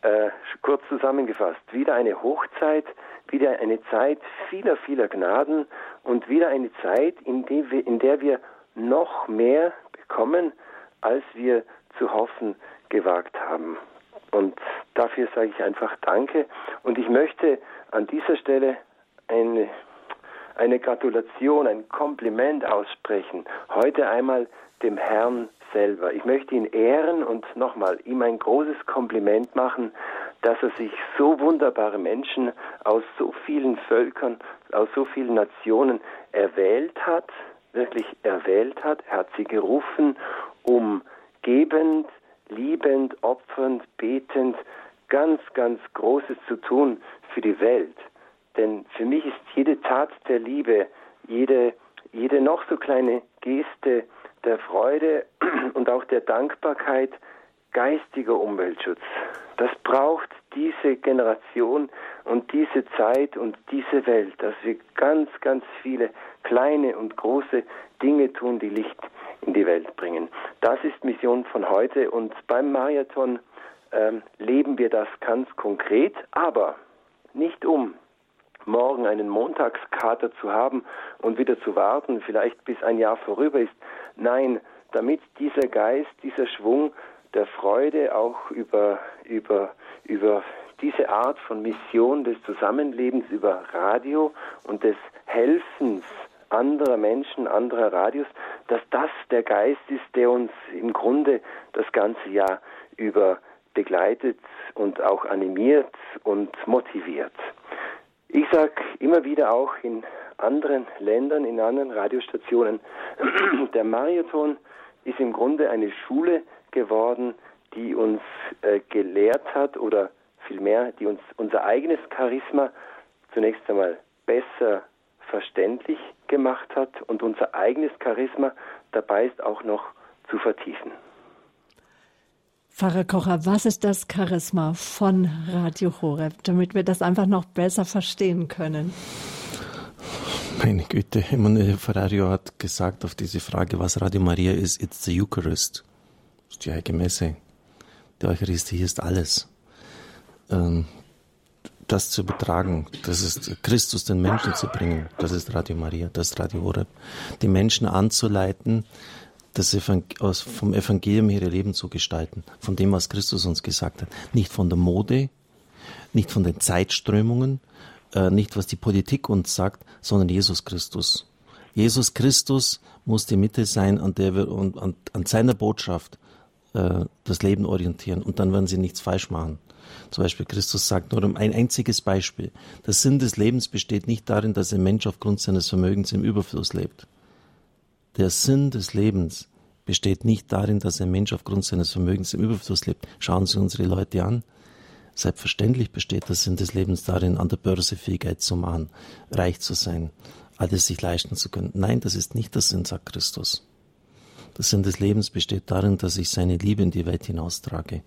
äh, kurz zusammengefasst, wieder eine Hochzeit, wieder eine Zeit vieler, vieler Gnaden und wieder eine Zeit, in, wir, in der wir noch mehr bekommen, als wir zu hoffen gewagt haben. Und dafür sage ich einfach Danke. Und ich möchte an dieser Stelle eine, eine Gratulation, ein Kompliment aussprechen. Heute einmal dem Herrn selber. Ich möchte ihn ehren und nochmal ihm ein großes Kompliment machen, dass er sich so wunderbare Menschen aus so vielen Völkern, aus so vielen Nationen erwählt hat, wirklich erwählt hat. Er hat sie gerufen, um gebend, liebend, opfernd, betend, ganz, ganz Großes zu tun für die Welt. Denn für mich ist jede Tat der Liebe, jede, jede noch so kleine Geste der Freude und auch der Dankbarkeit geistiger Umweltschutz. Das braucht diese Generation und diese Zeit und diese Welt, dass wir ganz, ganz viele kleine und große Dinge tun, die Licht in die Welt bringen. Das ist Mission von heute und beim Marathon ähm, leben wir das ganz konkret, aber nicht um morgen einen Montagskater zu haben und wieder zu warten, vielleicht bis ein Jahr vorüber ist. Nein, damit dieser Geist, dieser Schwung der Freude auch über, über, über diese Art von Mission des Zusammenlebens über Radio und des Helfens anderer Menschen, anderer Radios, dass das der Geist ist, der uns im Grunde das ganze Jahr über begleitet und auch animiert und motiviert. Ich sage immer wieder auch in anderen Ländern, in anderen Radiostationen, der Marathon ist im Grunde eine Schule geworden, die uns äh, gelehrt hat oder vielmehr, die uns unser eigenes Charisma zunächst einmal besser verständlich gemacht hat und unser eigenes Charisma dabei ist auch noch zu vertiefen. Pfarrer Kocher, was ist das Charisma von Radio Horeb, damit wir das einfach noch besser verstehen können? Meine Güte, Emanuele Ferrario hat gesagt auf diese Frage, was Radio Maria ist, it's the Eucharist. Das ist die Heilige Messe. Die Eucharistie ist alles. Ähm, das zu übertragen, das ist Christus den Menschen zu bringen, das ist Radio Maria, das ist Radio Horeb. Die Menschen anzuleiten, das aus, vom Evangelium ihre Leben zu gestalten, von dem, was Christus uns gesagt hat. Nicht von der Mode, nicht von den Zeitströmungen, äh, nicht was die Politik uns sagt, sondern Jesus Christus. Jesus Christus muss die Mitte sein, an der wir und an, an seiner Botschaft äh, das Leben orientieren. Und dann werden sie nichts falsch machen. Zum Beispiel Christus sagt nur um ein einziges Beispiel. Der Sinn des Lebens besteht nicht darin, dass ein Mensch aufgrund seines Vermögens im Überfluss lebt. Der Sinn des Lebens besteht nicht darin, dass ein Mensch aufgrund seines Vermögens im Überfluss lebt. Schauen Sie unsere Leute an. Selbstverständlich besteht der Sinn des Lebens darin, an der Börse Fähigkeit zu machen, reich zu sein, alles sich leisten zu können. Nein, das ist nicht der Sinn, sagt Christus. Der Sinn des Lebens besteht darin, dass ich seine Liebe in die Welt hinaustrage.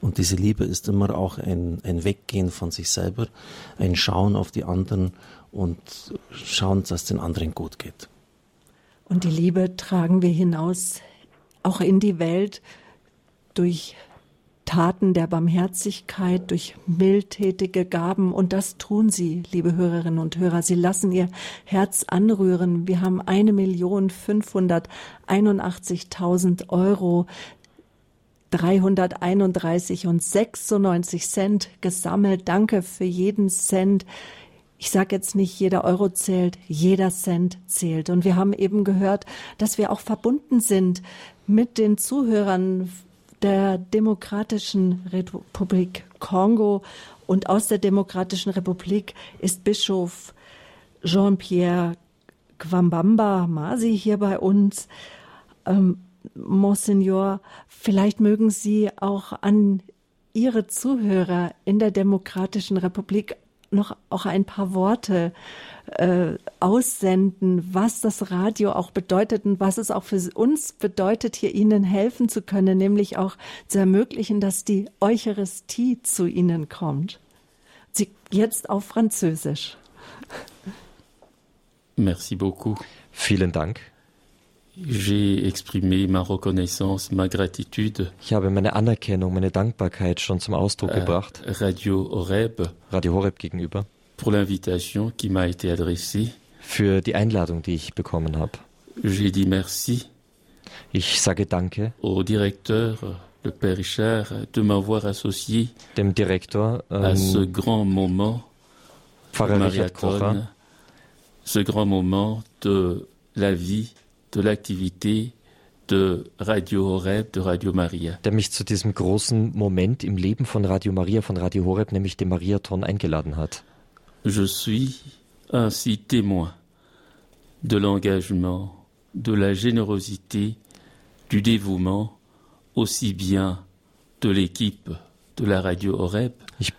Und diese Liebe ist immer auch ein, ein Weggehen von sich selber, ein Schauen auf die anderen und schauen, dass es den anderen gut geht. Und die Liebe tragen wir hinaus auch in die Welt durch Taten der Barmherzigkeit, durch mildtätige Gaben. Und das tun Sie, liebe Hörerinnen und Hörer. Sie lassen Ihr Herz anrühren. Wir haben eine Million fünfhunderteinundachtzigtausend Euro 331 und 96 Cent gesammelt. Danke für jeden Cent. Ich sage jetzt nicht, jeder Euro zählt, jeder Cent zählt. Und wir haben eben gehört, dass wir auch verbunden sind mit den Zuhörern der Demokratischen Republik Kongo. Und aus der Demokratischen Republik ist Bischof Jean-Pierre Kwambamba Masi hier bei uns. Ähm, Monsignor, vielleicht mögen Sie auch an Ihre Zuhörer in der Demokratischen Republik noch auch ein paar Worte äh, aussenden, was das Radio auch bedeutet und was es auch für uns bedeutet, hier Ihnen helfen zu können, nämlich auch zu ermöglichen, dass die Eucharistie zu Ihnen kommt. Sie jetzt auf Französisch. Merci beaucoup. Vielen Dank. J'ai exprimé ma reconnaissance, ma gratitude. Ich habe meine Anerkennung, meine Dankbarkeit schon zum Ausdruck gebracht. Radio Horeb Radio Horeb gegenüber. pour l'invitation qui m'a été adressée. Für die Einladung, die ich bekommen habe. J'ai dit merci Ich sage Danke au directeur, le Père Richard, de m'avoir associé dem Direktor, à ce ähm, grand moment Pfarrer Richard Kocher, ce grand moment de la vie, de l'activité de Radio Horeb, de Radio Maria. der mich zu diesem großen Moment im Leben von Radio Maria, von Radio Horeb, nämlich dem Mariathon, eingeladen hat. Je suis ainsi témoin de l'engagement, de la générosité, du dévouement, aussi bien de l'équipe de la radio Horeb,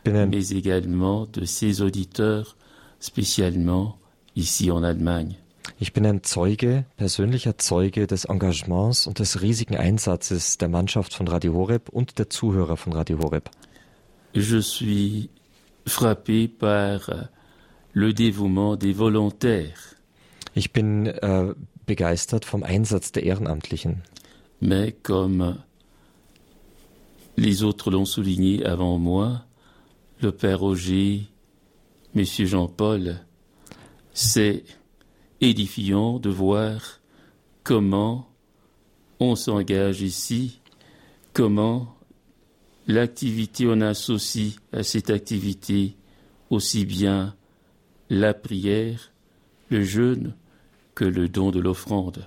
ein, mais également de ses auditeurs, spécialement ici en Allemagne. Ich bin ein Zeuge, persönlicher Zeuge des Engagements und des riesigen Einsatzes der Mannschaft von Radio Horeb und der Zuhörer von Radio Horeb. Je suis frappé par le dévouement des volontaires, Ich bin äh, begeistert vom Einsatz der Ehrenamtlichen. mais comme les autres l'ont souligné avant moi, le Père Roger, Monsieur Jean-Paul, c'est édifiant de voir comment on s'engage ici, comment l'activité, on associe à cette activité aussi bien la prière, le jeûne que le don de l'offrande.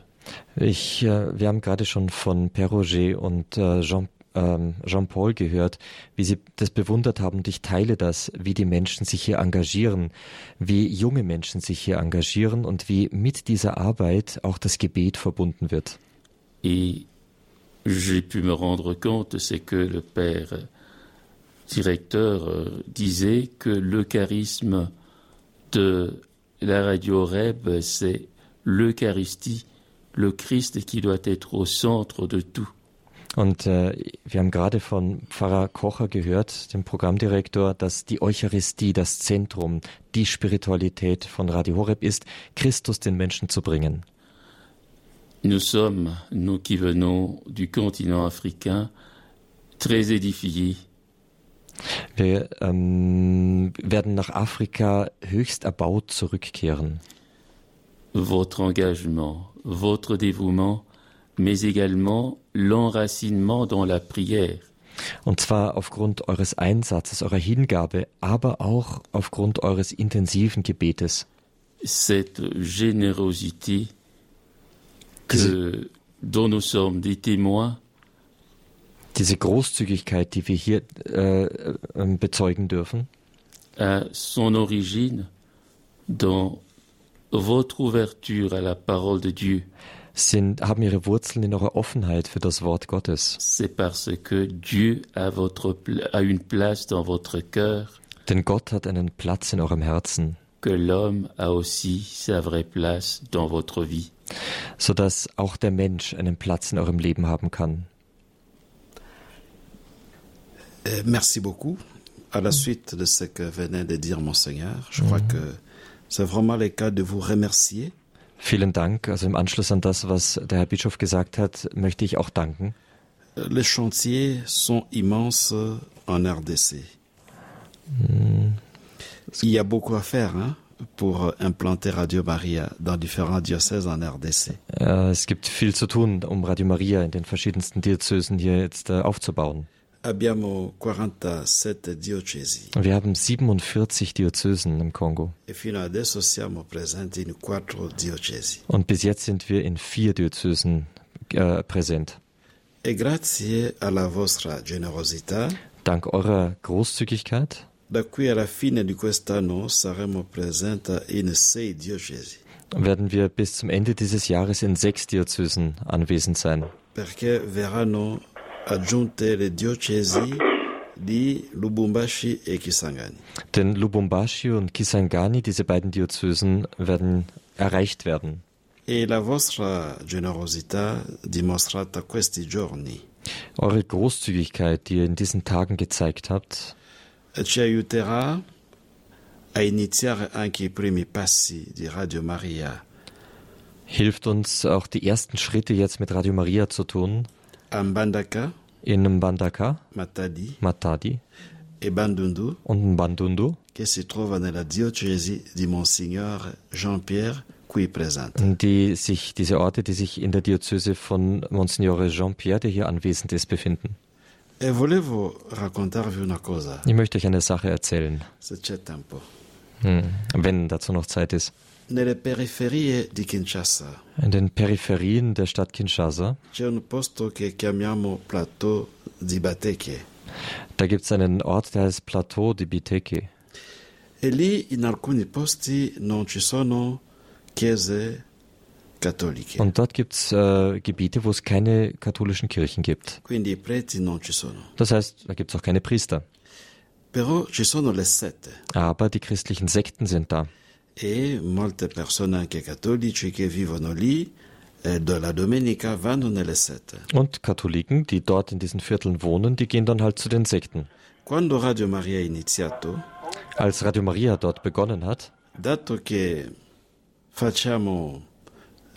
Ich, äh, wir haben gerade schon von Père Roger und äh, Jean, ähm, Jean-Paul gehört, wie sie das bewundert haben. Und ich teile das, wie die Menschen sich hier engagieren, wie junge Menschen sich hier engagieren und wie mit dieser Arbeit auch das Gebet verbunden wird. Et j'ai pu me rendre compte, c'est que le père directeur euh, disait que le charisme de la radio Reb, c'est l'Eucharistie, le Christ qui doit être au centre de tout. Und äh, wir haben gerade von Pfarrer Kocher gehört, dem Programmdirektor, dass die Eucharistie das Zentrum, die Spiritualität von Radio Horeb ist, Christus den Menschen zu bringen. Nous sommes, nous qui venons du continent africain, très édifiés Wir ähm, werden nach Afrika höchst erbaut zurückkehren. votre engagement, votre dévouement, mais également l'enracinement dans la prière. Und zwar aufgrund eures Einsatzes, eurer Hingabe, aber auch aufgrund eures intensiven Gebetes. Cette générosité que, dont nous sommes des témoins, Diese Großzügigkeit, die wir hier äh, äh, bezeugen dürfen, a son origine dans votre ouverture à la parole de Dieu. Sind, haben ihre Wurzeln in eurer Offenheit für das Wort Gottes. C'est parce que Dieu a, votre, a une place dans votre cœur Denn Gott hat einen Platz in eurem Herzen. que l'homme a aussi sa vraie place dans votre vie. sodass auch der Mensch einen Platz in eurem Leben haben kann. Euh, merci beaucoup. À la suite de ce que venait de dire Monseigneur, je crois que c'est vraiment le cas de vous remercier. Vielen Dank. Also im Anschluss an das, was der Herr Bischof gesagt hat, möchte ich auch danken. Les chantiers sont immenses en RDC. Il y a beaucoup à faire hein, pour implanter Radio Maria dans différents diocèses en RDC. Es gibt viel zu tun, um Radio Maria in den verschiedensten Diözesen hier jetzt äh, aufzubauen. Abbiamo 47 diocesi Wir haben 47 Diözesen im Kongo. e. Und bis jetzt sind wir in vier Diözesen äh, präsent. E Dank eurer Großzügigkeit werden wir bis zum Ende dieses Jahres in sechs Diözesen anwesend sein. perché verranno aggiunte le diocesi di Lubumbashi e Kisangani. Denn Lubumbashi und Kisangani, diese beiden Diözesen, werden erreicht werden. E la vostra generosità dimostrata questi giorni Eure Großzügigkeit, die ihr in diesen Tagen gezeigt habt, ci aiuterà a iniziare anche i primi passi di Radio Maria hilft uns auch die ersten Schritte jetzt mit Radio Maria zu tun. Mbandaka, In Mbandaka, Matadi. Matadi. E Bandundu. Und Mbandundu, che si trova nella diocesi di Monsignor Jean-Pierre qui die sich, diese Orte, die sich in der Diözese von Monsignore Jean-Pierre, der hier anwesend ist, befinden. Ich möchte euch eine Sache erzählen, se hm, wenn dazu noch Zeit ist. In den Peripherien der Stadt Kinshasa, da gibt es einen Ort, der heißt Plateau di Biteke. E Und dort gibt es äh, Gebiete, wo es keine katholischen Kirchen gibt. Das heißt, da gibt es auch keine Priester. Aber die christlichen Sekten sind da. E molte persone anche cattolici che vivono lì eh, la domenica vanno nelle sette. Und Katholiken, die dort in diesen Vierteln wohnen, die gehen dann halt zu den Sekten. Quando Radio Maria iniziato, Als Radio Maria dort begonnen hat, dato che facciamo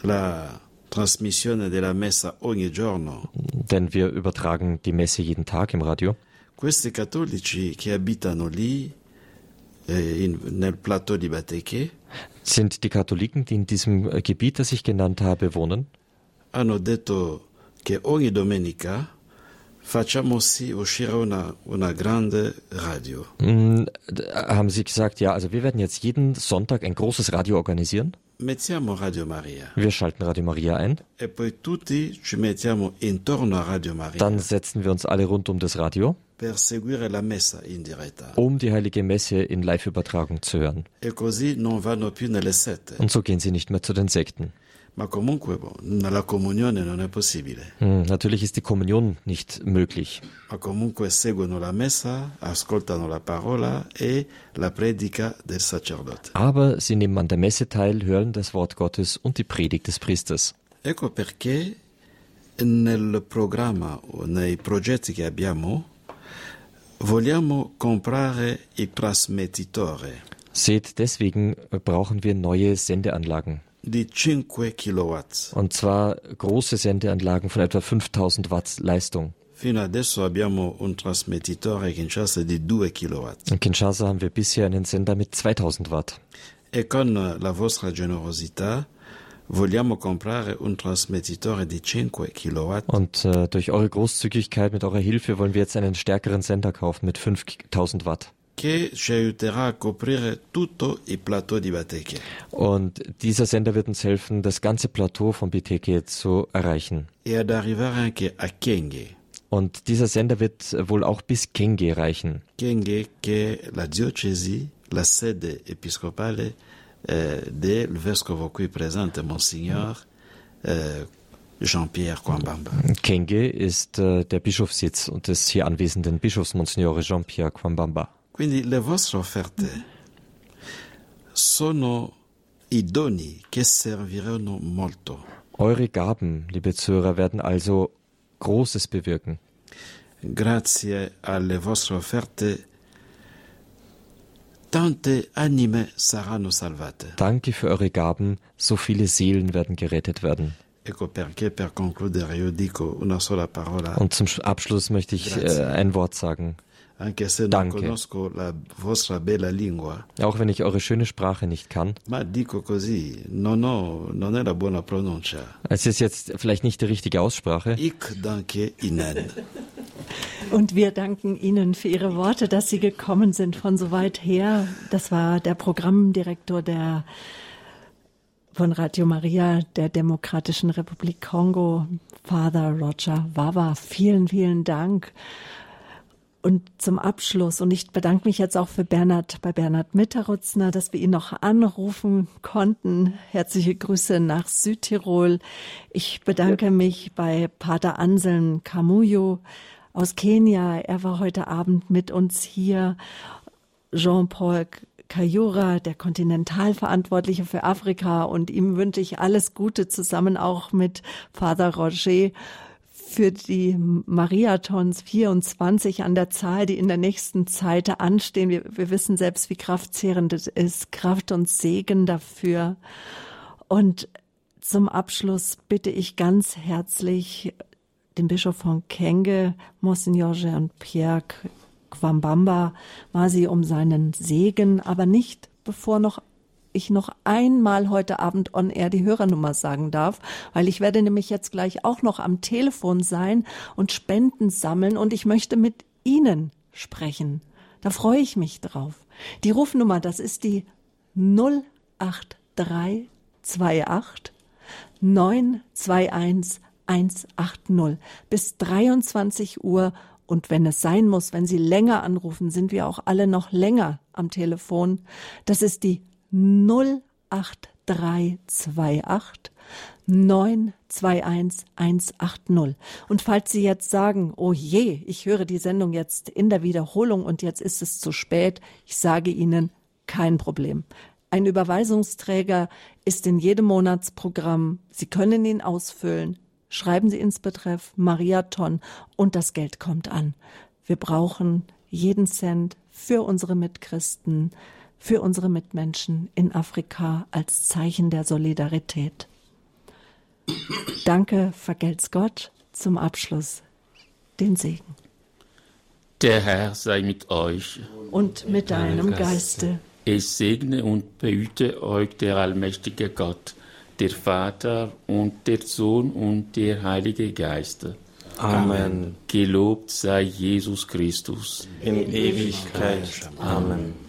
la trasmissione della messa ogni giorno, denn wir übertragen die Messe jeden Tag im Radio, questi cattolici che abitano lì in- nel plateau di Bateke sind die Katholiken, die in diesem äh, Gebiet, das ich genannt habe, wohnen, hanno detto che ogni domenica facciamo sì uscire una, una grande radio. mm, haben sie gesagt, ja, also wir werden jetzt jeden Sonntag ein großes Radio organisieren. Wir schalten Radio Maria ein, e dann setzen wir uns alle rund um das Radio, um die heilige Messe in Live-Übertragung zu hören. E. Und so gehen sie nicht mehr zu den Sekten. Ma comunque la comunione non è possibile. Hm, natürlich ist die Kommunion nicht möglich. Ma comunque seguono la messa, ascoltano la parola e la predica del sacerdote. Aber sie nehmen an der Messe teil, hören das Wort Gottes und die Predigt des Priesters. Ecco perché nel programma o nei progetti che abbiamo vogliamo comprare il trasmettitore Seht, deswegen brauchen wir neue Sendeanlagen. di 5 kW. Und zwar große Sendeanlagen von etwa 5000 Watt Leistung. Fino adesso abbiamo un trasmettitore Kinshasa di 2 kW. In Kinshasa haben wir bisher einen Sender mit 2000 Watt. E con la vostra generosità vogliamo comprare un trasmettitore di 5 kW Und äh, durch eure Großzügigkeit, mit eurer Hilfe wollen wir jetzt einen stärkeren Sender kaufen mit 5000 Watt. Che ci aiuterà a coprire tutto il plateau di Bateke. Und dieser Sender wird uns helfen, das ganze Plateau von Biteke zu erreichen. e ad arrivare anche a Kenge. Und dieser Sender wird wohl auch bis Kenge reichen. Kenge che la diocesi, la sede episcopale eh, vescovo qui presente, Monsignor eh, Jean-Pierre Kwambamba. Kenge ist äh, der Bischofssitz und des hier anwesenden Bischofs Monsignore Jean-Pierre Kwambamba. Quindi le vostre offerte sono i doni che serviranno molto. Eure Gaben, liebe Zuhörer, werden also Großes bewirken. Grazie alle vostre offerte, tante anime saranno salvate. Danke für eure Gaben, so viele Seelen werden gerettet werden. Und zum Abschluss möchte ich äh, ein Wort sagen. Anche se non Danke. conosco la vostra bella lingua, Auch wenn ich eure schöne Sprache nicht kann. ma dico così, non, ho, non è la buona pronuncia. Es ist jetzt vielleicht nicht die richtige Aussprache. Ik danke Ihnen. Und wir danken Ihnen für Ihre Worte, dass Sie gekommen sind von so weit her. Das war der Programmdirektor der von Radio Maria der Demokratischen Republik Kongo, Father Roger Wawa. Vielen, vielen Dank. Und zum Abschluss, und ich bedanke mich jetzt auch für Bernhard, bei Bernhard Mitterutzner, dass wir ihn noch anrufen konnten. Herzliche Grüße nach Südtirol. Ich bedanke mich bei Pater Anselm Kamuyo aus Kenia. Er war heute Abend mit uns hier. Jean-Paul Kayura, der Kontinentalverantwortliche für Afrika. Und ihm wünsche ich alles Gute zusammen auch mit Father Roger für die Mariathons 24 an der Zahl, die in der nächsten Zeit anstehen. Wir, wir wissen selbst, wie kraftzehrend es ist. Kraft und Segen dafür. Und zum Abschluss bitte ich ganz herzlich den Bischof von Kenge, Monsignor Jean-Pierre Kwambamba, Masi um seinen Segen, aber nicht bevor noch ich noch einmal heute Abend on air die Hörernummer sagen darf, weil ich werde nämlich jetzt gleich auch noch am Telefon sein und Spenden sammeln und ich möchte mit Ihnen sprechen. Da freue ich mich drauf. Die Rufnummer, das ist die 08328 921 180 bis 23 Uhr und wenn es sein muss, wenn Sie länger anrufen, sind wir auch alle noch länger am Telefon. Das ist die 08328 921 180. Und falls Sie jetzt sagen, oh je, ich höre die Sendung jetzt in der Wiederholung und jetzt ist es zu spät, ich sage Ihnen, kein Problem. Ein Überweisungsträger ist in jedem Monatsprogramm. Sie können ihn ausfüllen. Schreiben Sie ins Betreff Mariathon und das Geld kommt an. Wir brauchen jeden Cent für unsere Mitchristen, für unsere Mitmenschen in Afrika als Zeichen der Solidarität. Danke, vergelt's Gott. Zum Abschluss den Segen. Der Herr sei mit euch. Und mit deinem Geiste. Es segne und behüte euch der allmächtige Gott, der Vater und der Sohn und der Heilige Geist. Amen. Gelobt sei Jesus Christus. In Ewigkeit. Amen.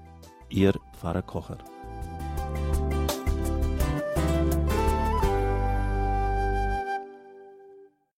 Ihr Pfarrer Kocher.